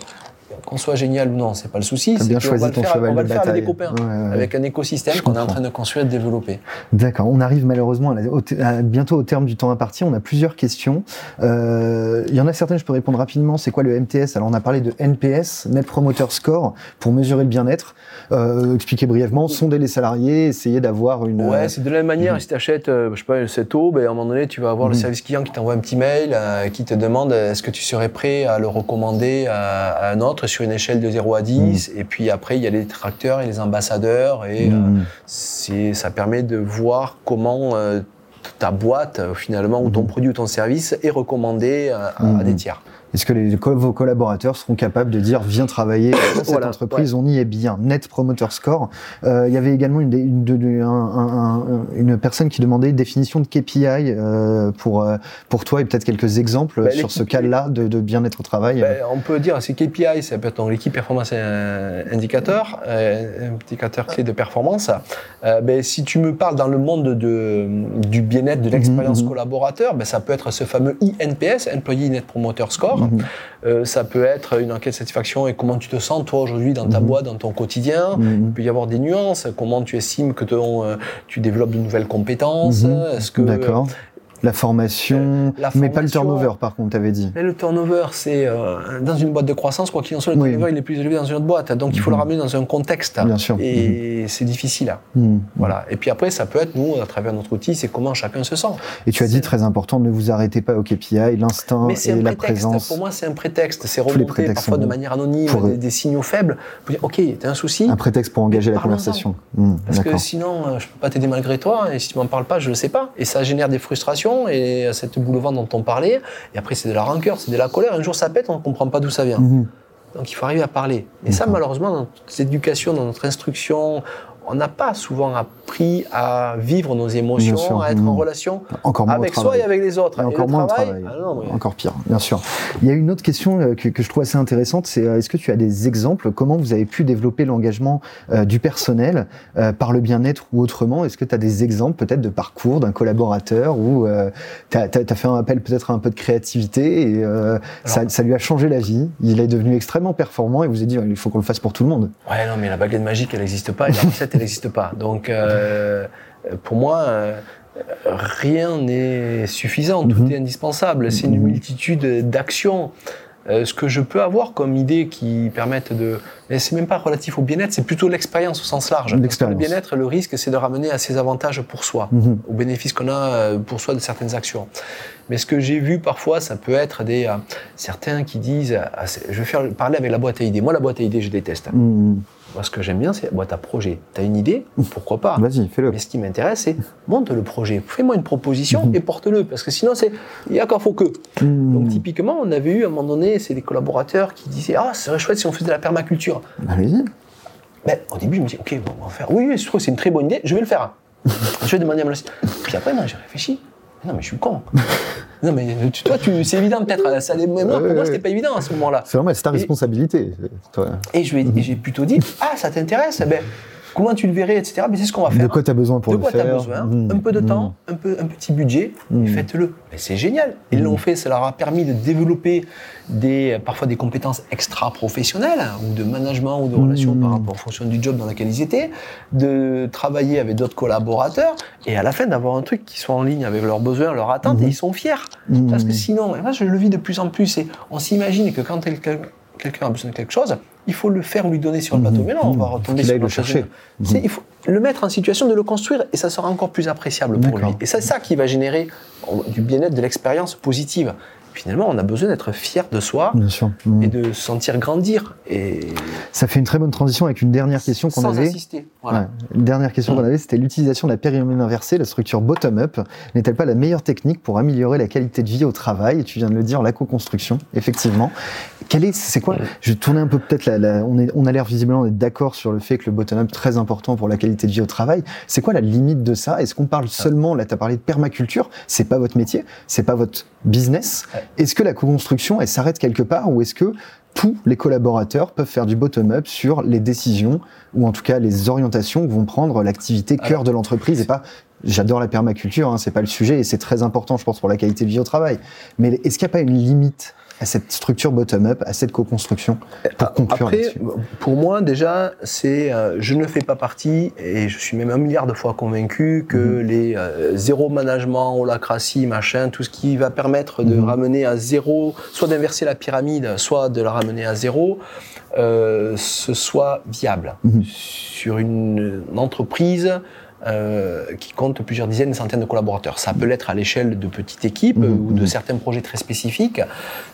Speaker 2: qu'on soit génial ou non, c'est pas le souci.
Speaker 1: C'est bien choisi
Speaker 2: va
Speaker 1: ton
Speaker 2: faire,
Speaker 1: cheval
Speaker 2: on va
Speaker 1: de
Speaker 2: le
Speaker 1: faire
Speaker 2: avec des copains, avec un écosystème qu'on est en train de construire et de développer.
Speaker 1: D'accord. On arrive malheureusement à bientôt au terme du temps imparti. On a plusieurs questions. Euh, il y en a certaines, je peux répondre rapidement. C'est quoi le MTS Alors on a parlé de NPS, Net Promoter Score, pour mesurer le bien-être. Euh, expliquer brièvement, sonder les salariés, essayer d'avoir une.
Speaker 2: Ouais, euh, c'est de la même manière. Si tu achètes, euh, je sais pas, cette eau, ben, à un moment donné, tu vas avoir le mhm. service client qui t'envoie un petit mail, qui te demande est-ce que tu serais prêt à le recommander à, à un autre? Sur une échelle de 0 à 10. Mm. Et puis après, il y a les tracteurs et les ambassadeurs. Et mm. euh, ça permet de voir comment euh, ta boîte, euh, finalement, ou ton mm. produit ou ton service est recommandé à des tiers.
Speaker 1: Est-ce que les, vos collaborateurs seront capables de dire viens travailler dans cette entreprise, on y est bien Net Promoter Score. Euh, il y avait également une, une, un, une, personne qui demandait une définition de KPI euh, pour euh, pour toi et peut-être quelques exemples bah, sur ce cas-là de, de bien-être au travail.
Speaker 2: Bah, on peut dire c'est KPI, ça peut être l'équipe performance indicateur, indicateur clé de performance. Ben, si tu me parles dans le monde de, du bien-être, de l'expérience mhm, mhm. collaborateur, ben, ça peut être ce fameux INPS, Employee Net Promoter Score. Mhm. Euh, ça peut être une enquête de satisfaction et comment tu te sens toi aujourd'hui dans ta mhm. boîte, dans ton quotidien. Mhm. Il peut y avoir des nuances. Comment tu estimes que euh, tu développes de nouvelles compétences?
Speaker 1: Est-ce que La formation, mais pas le turnover par contre, tu avais dit.
Speaker 2: le turnover, c'est euh, dans une boîte de croissance, quoi qu'il en soit, le turnover il est plus élevé dans une autre boîte. Donc il faut le mhm. ramener dans un contexte.
Speaker 1: Bien sûr.
Speaker 2: Et mhm. c'est difficile. Mhm. Voilà. Et puis après, ça peut être, nous, à travers notre outil, c'est comment chacun se sent.
Speaker 1: Et tu as dit très important, ne vous arrêtez pas au KPI, l'instinct et la présence.
Speaker 2: Pour moi, c'est un prétexte. C'est remonter parfois de manière anonyme des, signaux faibles pour dire, OK, t'as un souci.
Speaker 1: Un prétexte pour engager la conversation.
Speaker 2: Parce que sinon, euh, je peux pas t'aider malgré toi. Et si tu m'en parles pas, je le sais pas. Et ça génère des frustrations et cette boule au ventre dont on parlait. Et après, c'est de la rancœur, c'est de la colère. Un jour, ça pète, on ne comprend pas d'où ça vient. Mhm. Donc, il faut arriver à parler. Et ça, malheureusement, dans notre éducation, dans notre instruction, on n'a pas souvent appris à vivre nos émotions, à être en relation avec soi et avec les autres.
Speaker 1: encore moins travail, ah Encore pire, bien sûr. Il y a une autre question euh, que, je trouve assez intéressante, c'est euh, est-ce que tu as des exemples? Comment vous avez pu développer l'engagement euh, du personnel par le bien-être ou autrement? Est-ce que tu as des exemples peut-être de parcours d'un collaborateur où tu as, fait un appel peut-être à un peu de créativité et ça, ça, lui a changé la vie? Il est devenu extrêmement performant et vous avez dit il faut qu'on le fasse pour tout le monde.
Speaker 2: Ouais, non, mais la baguette magique, elle n'existe pas. Et la recette, n'existe pas. Donc, euh, pour moi, euh, rien n'est suffisant, tout mhm. est indispensable. C'est une mhm. multitude d'actions. Euh, ce que je peux avoir comme idée qui permettent de. Mais c'est même pas relatif au bien-être, c'est plutôt l'expérience au sens large. Le bien-être, le risque, c'est de ramener à ses avantages pour soi, mhm. au bénéfice qu'on a pour soi de certaines actions. Mais ce que j'ai vu parfois, ça peut être des certains qui disent, ah, je vais faire parler avec la boîte à idées. Moi, la boîte à idées, je déteste. Moi, ce que j'aime bien, c'est boîte à projet. Tu as une idée Pourquoi pas
Speaker 1: Vas-y, fais-le.
Speaker 2: Mais ce qui m'intéresse, c'est monte le projet. Fais-moi une proposition mhm. et porte-le. Parce que sinon, c'est il y a qu'un faut que. Mhm. Donc, typiquement, on avait eu à un moment donné, c'est des collaborateurs qui disaient Ah, ce serait chouette si on faisait de la permaculture.
Speaker 1: Allez-y.
Speaker 2: Mais au début, je me dis Ok, on va faire. Oui, je trouve que c'est une très bonne idée, je vais le faire. je vais demander à me Puis après, j'ai réfléchi. Non, mais je suis con. non, mais toi, tu, c'est évident peut-être. Ça, moi, pour moi, c'était pas évident à ce moment-là.
Speaker 1: C'est normal, c'est ta responsabilité.
Speaker 2: Et, je j'ai plutôt dit Ah, ça t'intéresse eh ben, comment tu le verrais, etc. Mais c'est ce qu'on va faire.
Speaker 1: De quoi tu as besoin pour
Speaker 2: de
Speaker 1: le
Speaker 2: quoi
Speaker 1: faire
Speaker 2: tu as besoin,
Speaker 1: Mmh.
Speaker 2: un peu de
Speaker 1: Mmh.
Speaker 2: temps, un, peu, un petit budget,
Speaker 1: Mm.
Speaker 2: et faites-le. Mais c'est génial. Ils l'ont fait, ça leur a permis de développer des, parfois des compétences extra-professionnelles, hein, ou de management, ou de relations par rapport en fonction du job dans lequel ils étaient, de travailler avec d'autres collaborateurs, et à la fin d'avoir un truc qui soit en ligne avec leurs besoins, leurs attentes, et ils sont fiers.
Speaker 1: Mmh.
Speaker 2: Parce que sinon, moi je le vis de plus en plus, et on s'imagine que quand quelqu'un quelqu'un a besoin de quelque chose, il faut le faire ou lui donner sur le plateau.
Speaker 1: Mhm.
Speaker 2: Mais non, on va
Speaker 1: Mhm.
Speaker 2: retomber sur
Speaker 1: le chercher.
Speaker 2: C'est- Il faut le mettre en situation de le construire et ça sera encore plus appréciable pour lui. Et c'est ça qui va générer euh, du bien-être, de l'expérience positive. Finalement, on a besoin d'être fier de soi
Speaker 1: Bien sûr. Mmh.
Speaker 2: et de se sentir grandir. Et
Speaker 1: Ça fait une très bonne transition avec une dernière question qu'on avait.
Speaker 2: insister. Voilà.
Speaker 1: Ouais. Une dernière question qu'on avait, c'était l'utilisation de la pyramide inversée, la structure bottom-up. N'est-elle pas la meilleure technique pour améliorer la qualité de vie au travail? Et tu viens de le dire, la co-construction, effectivement. Quelle est, c'est quoi? Je vais tourner un peu peut-être la, la- on, est, on a l'air visiblement d'être d'accord sur le fait que le bottom-up est très important pour la qualité de vie au travail. C'est quoi la limite de ça? Est-ce qu'on parle seulement, là tu as parlé de permaculture, c'est pas votre métier, c'est pas votre business. Est-ce que la co-construction, elle s'arrête quelque part ou est-ce que tous les collaborateurs peuvent faire du bottom-up sur les décisions ou en tout cas les orientations que vont prendre l'activité cœur de l'entreprise et pas j'adore la permaculture hein, c'est pas le sujet et c'est très important je pense pour la qualité de vie au travail. Mais est-ce qu'il n'y a pas une limite à cette structure bottom-up à cette co-construction pour conclure
Speaker 2: Après, pour moi, déjà, c'est, euh, je ne fais pas partie, et je suis même un milliard de fois convaincu que
Speaker 1: Mhm.
Speaker 2: les euh, zéro management, holacratie, machin, tout ce qui va permettre de
Speaker 1: Mhm.
Speaker 2: ramener à zéro, soit d'inverser la pyramide, soit de la ramener à zéro, euh, ce soit viable
Speaker 1: Mhm.
Speaker 2: sur une, une entreprise. Euh, qui compte plusieurs dizaines, centaines de collaborateurs. Ça peut l'être à l'échelle de petites équipes
Speaker 1: Mhm,
Speaker 2: ou de certains projets très spécifiques,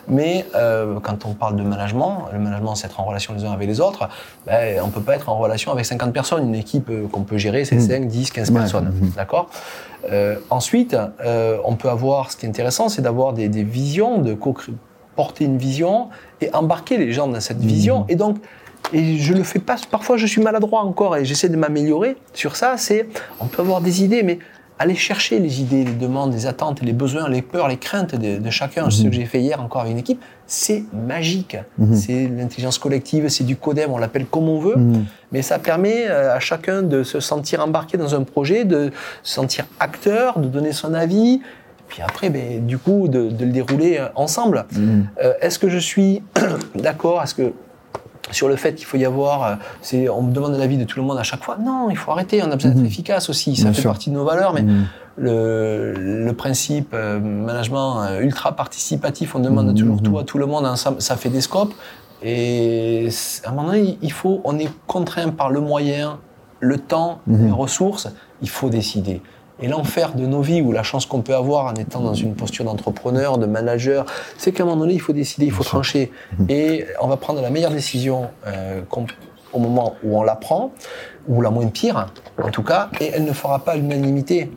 Speaker 2: mais euh, quand on parle de management, le management c'est être en relation les uns avec les autres, ben, on peut pas être en relation avec 50 personnes. Une équipe euh, qu'on peut gérer, c'est
Speaker 1: Mhm.
Speaker 2: 5, 10, 15
Speaker 1: Ouais,
Speaker 2: personnes.
Speaker 1: mhm.
Speaker 2: D'accord? Euh, Ensuite, on peut avoir, ce qui est intéressant, c'est d'avoir des, des visions, de porter une vision et embarquer les gens dans cette
Speaker 1: Mhm.
Speaker 2: vision. Et donc, et je le fais pas, parfois je suis maladroit encore et j'essaie de m'améliorer sur ça, c'est, on peut avoir des idées, mais aller chercher les idées, les demandes, les attentes, les besoins, les peurs, les craintes de, de chacun. Ce
Speaker 1: Mhm.
Speaker 2: que j'ai fait hier encore avec une équipe, c'est magique.
Speaker 1: Mhm.
Speaker 2: C'est l'intelligence collective, c'est du codem, on l'appelle comme on veut,
Speaker 1: Mhm.
Speaker 2: mais ça permet euh, à chacun de se sentir embarqué dans un projet, de se sentir acteur, de donner son avis, puis après, ben, du coup, de, de le dérouler euh, ensemble.
Speaker 1: Mhm.
Speaker 2: Euh, Est-ce que je suis d'accord Est-ce que sur le fait qu'il faut y avoir, euh, c'est, on me demande l'avis de tout le monde à chaque fois. Non, il faut arrêter. On a besoin d'être
Speaker 1: Mhm.
Speaker 2: efficace aussi. Ça
Speaker 1: Bien
Speaker 2: fait
Speaker 1: sûr.
Speaker 2: partie de nos valeurs, mais
Speaker 1: Mhm.
Speaker 2: le, le principe euh, management euh, ultra participatif, on demande
Speaker 1: Mhm.
Speaker 2: toujours tout à tout le monde ensemble, ça fait des scopes. Et à un moment donné, il faut, on est contraint par le moyen, le temps, les ressources, il faut décider. Et l'enfer de nos vies, ou la chance qu'on peut avoir en étant dans une posture d'entrepreneur, de manager, c'est qu'à un moment donné, il faut décider, il faut trancher.
Speaker 1: Mhm.
Speaker 2: Et on va prendre la meilleure décision euh, au moment où on la prend, ou la moins pire, en tout cas, et elle ne fera pas l'unanimité.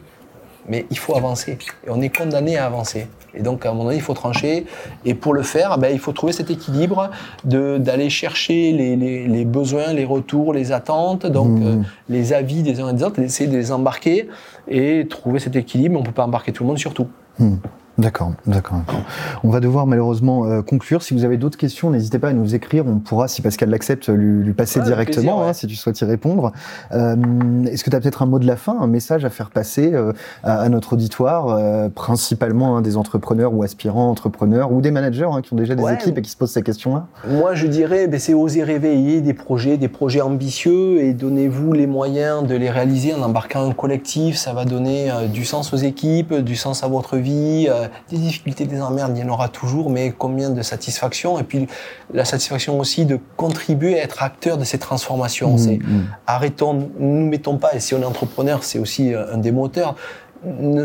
Speaker 2: Mais il faut avancer. Et on est condamné à avancer. Et donc, à un moment donné, il faut trancher. Et pour le faire, ben, il faut trouver cet équilibre d'aller chercher les, les- les besoins, les retours, les attentes, donc
Speaker 1: Mhm.
Speaker 2: euh, les avis des uns et des autres, essayer de les embarquer et trouver cet équilibre. On ne peut pas embarquer tout le monde sur tout.
Speaker 1: Mhm. D'accord, d'accord. d'accord. On va devoir malheureusement euh, conclure. Si vous avez d'autres questions, n'hésitez pas à nous écrire. On pourra, si Pascal l'accepte, lui, lui passer directement,
Speaker 2: plaisir, ouais.
Speaker 1: hein, si tu souhaites y répondre. Euh, Est-ce que tu as peut-être un mot de la fin, un message à faire passer euh, à, à notre auditoire, principalement hein, des entrepreneurs ou aspirants entrepreneurs ou des managers hein, qui ont déjà des
Speaker 2: Ouais.
Speaker 1: équipes et qui se posent ces questions-là?
Speaker 2: Moi, je dirais, ben, c'est oser réveiller des projets, des projets ambitieux et donnez-vous les moyens de les réaliser en embarquant un collectif. Ça va donner du sens aux équipes, du sens à votre vie. Euh, des difficultés, des emmerdes, il y en aura toujours, mais combien de satisfaction? Et puis la satisfaction aussi de contribuer à être acteur de ces transformations.
Speaker 1: Mhm,
Speaker 2: C'est
Speaker 1: mhm.
Speaker 2: arrêtons, ne nous mettons pas, et si on est entrepreneur, c'est aussi euh, un des moteurs,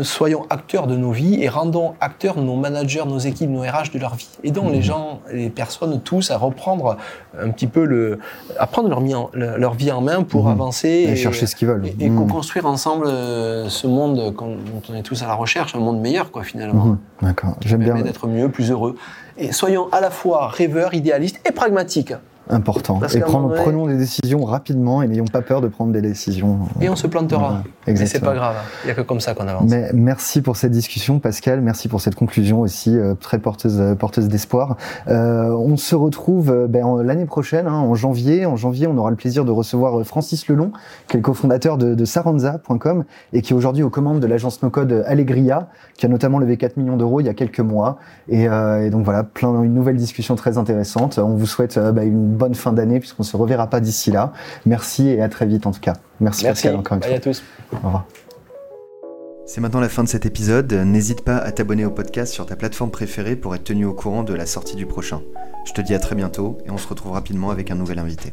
Speaker 2: soyons acteurs de nos vies et rendons acteurs nos managers, nos équipes, nos RH de leur vie. Aidons les gens, les personnes, tous à reprendre un petit peu le, à prendre leur, mi- en- leur vie en main pour
Speaker 1: Mhm.
Speaker 2: avancer
Speaker 1: Et chercher ce qu'ils veulent.
Speaker 2: et, et
Speaker 1: Mhm.
Speaker 2: co-construire ensemble euh, ce monde dont on est tous à la recherche, un monde meilleur, quoi, finalement.
Speaker 1: Mhm. D'accord, j'aime bien.
Speaker 2: D'être mieux, plus heureux. Et soyons à la fois rêveurs, idéalistes et pragmatiques.
Speaker 1: Important.
Speaker 2: Parce
Speaker 1: et prendre-
Speaker 2: donné-
Speaker 1: prenons des décisions rapidement et n'ayons pas peur de prendre des décisions.
Speaker 2: Et on se plantera.
Speaker 1: Voilà,
Speaker 2: Mais c'est pas grave. Il n'y a que comme ça qu'on avance.
Speaker 1: Mais merci pour cette discussion, Pascal. Merci pour cette conclusion aussi euh, très porteuse, euh, porteuse d'espoir. Euh, on se retrouve euh, ben, en- l'année prochaine, hein, en janvier. En janvier, on aura le plaisir de recevoir Francis Lelon, qui est le cofondateur de, de Saranza.com et qui est aujourd'hui aux commandes de l'agence no-code Allegria, qui a notamment levé 4 millions d'euros il y a quelques mois. Et, euh, et donc voilà, plein, une nouvelle discussion très intéressante. On vous souhaite ben, une bonne fin d'année puisqu'on se reverra pas d'ici là. Merci et à très vite en tout cas. Merci,
Speaker 2: Merci.
Speaker 1: Pascal encore une
Speaker 2: Bye
Speaker 1: fois.
Speaker 2: à tous.
Speaker 1: Au revoir. C'est maintenant la fin de cet épisode. N'hésite pas à t'abonner au podcast sur ta plateforme préférée pour être tenu au courant de la sortie du prochain. Je te dis à très bientôt et on se retrouve rapidement avec un nouvel invité.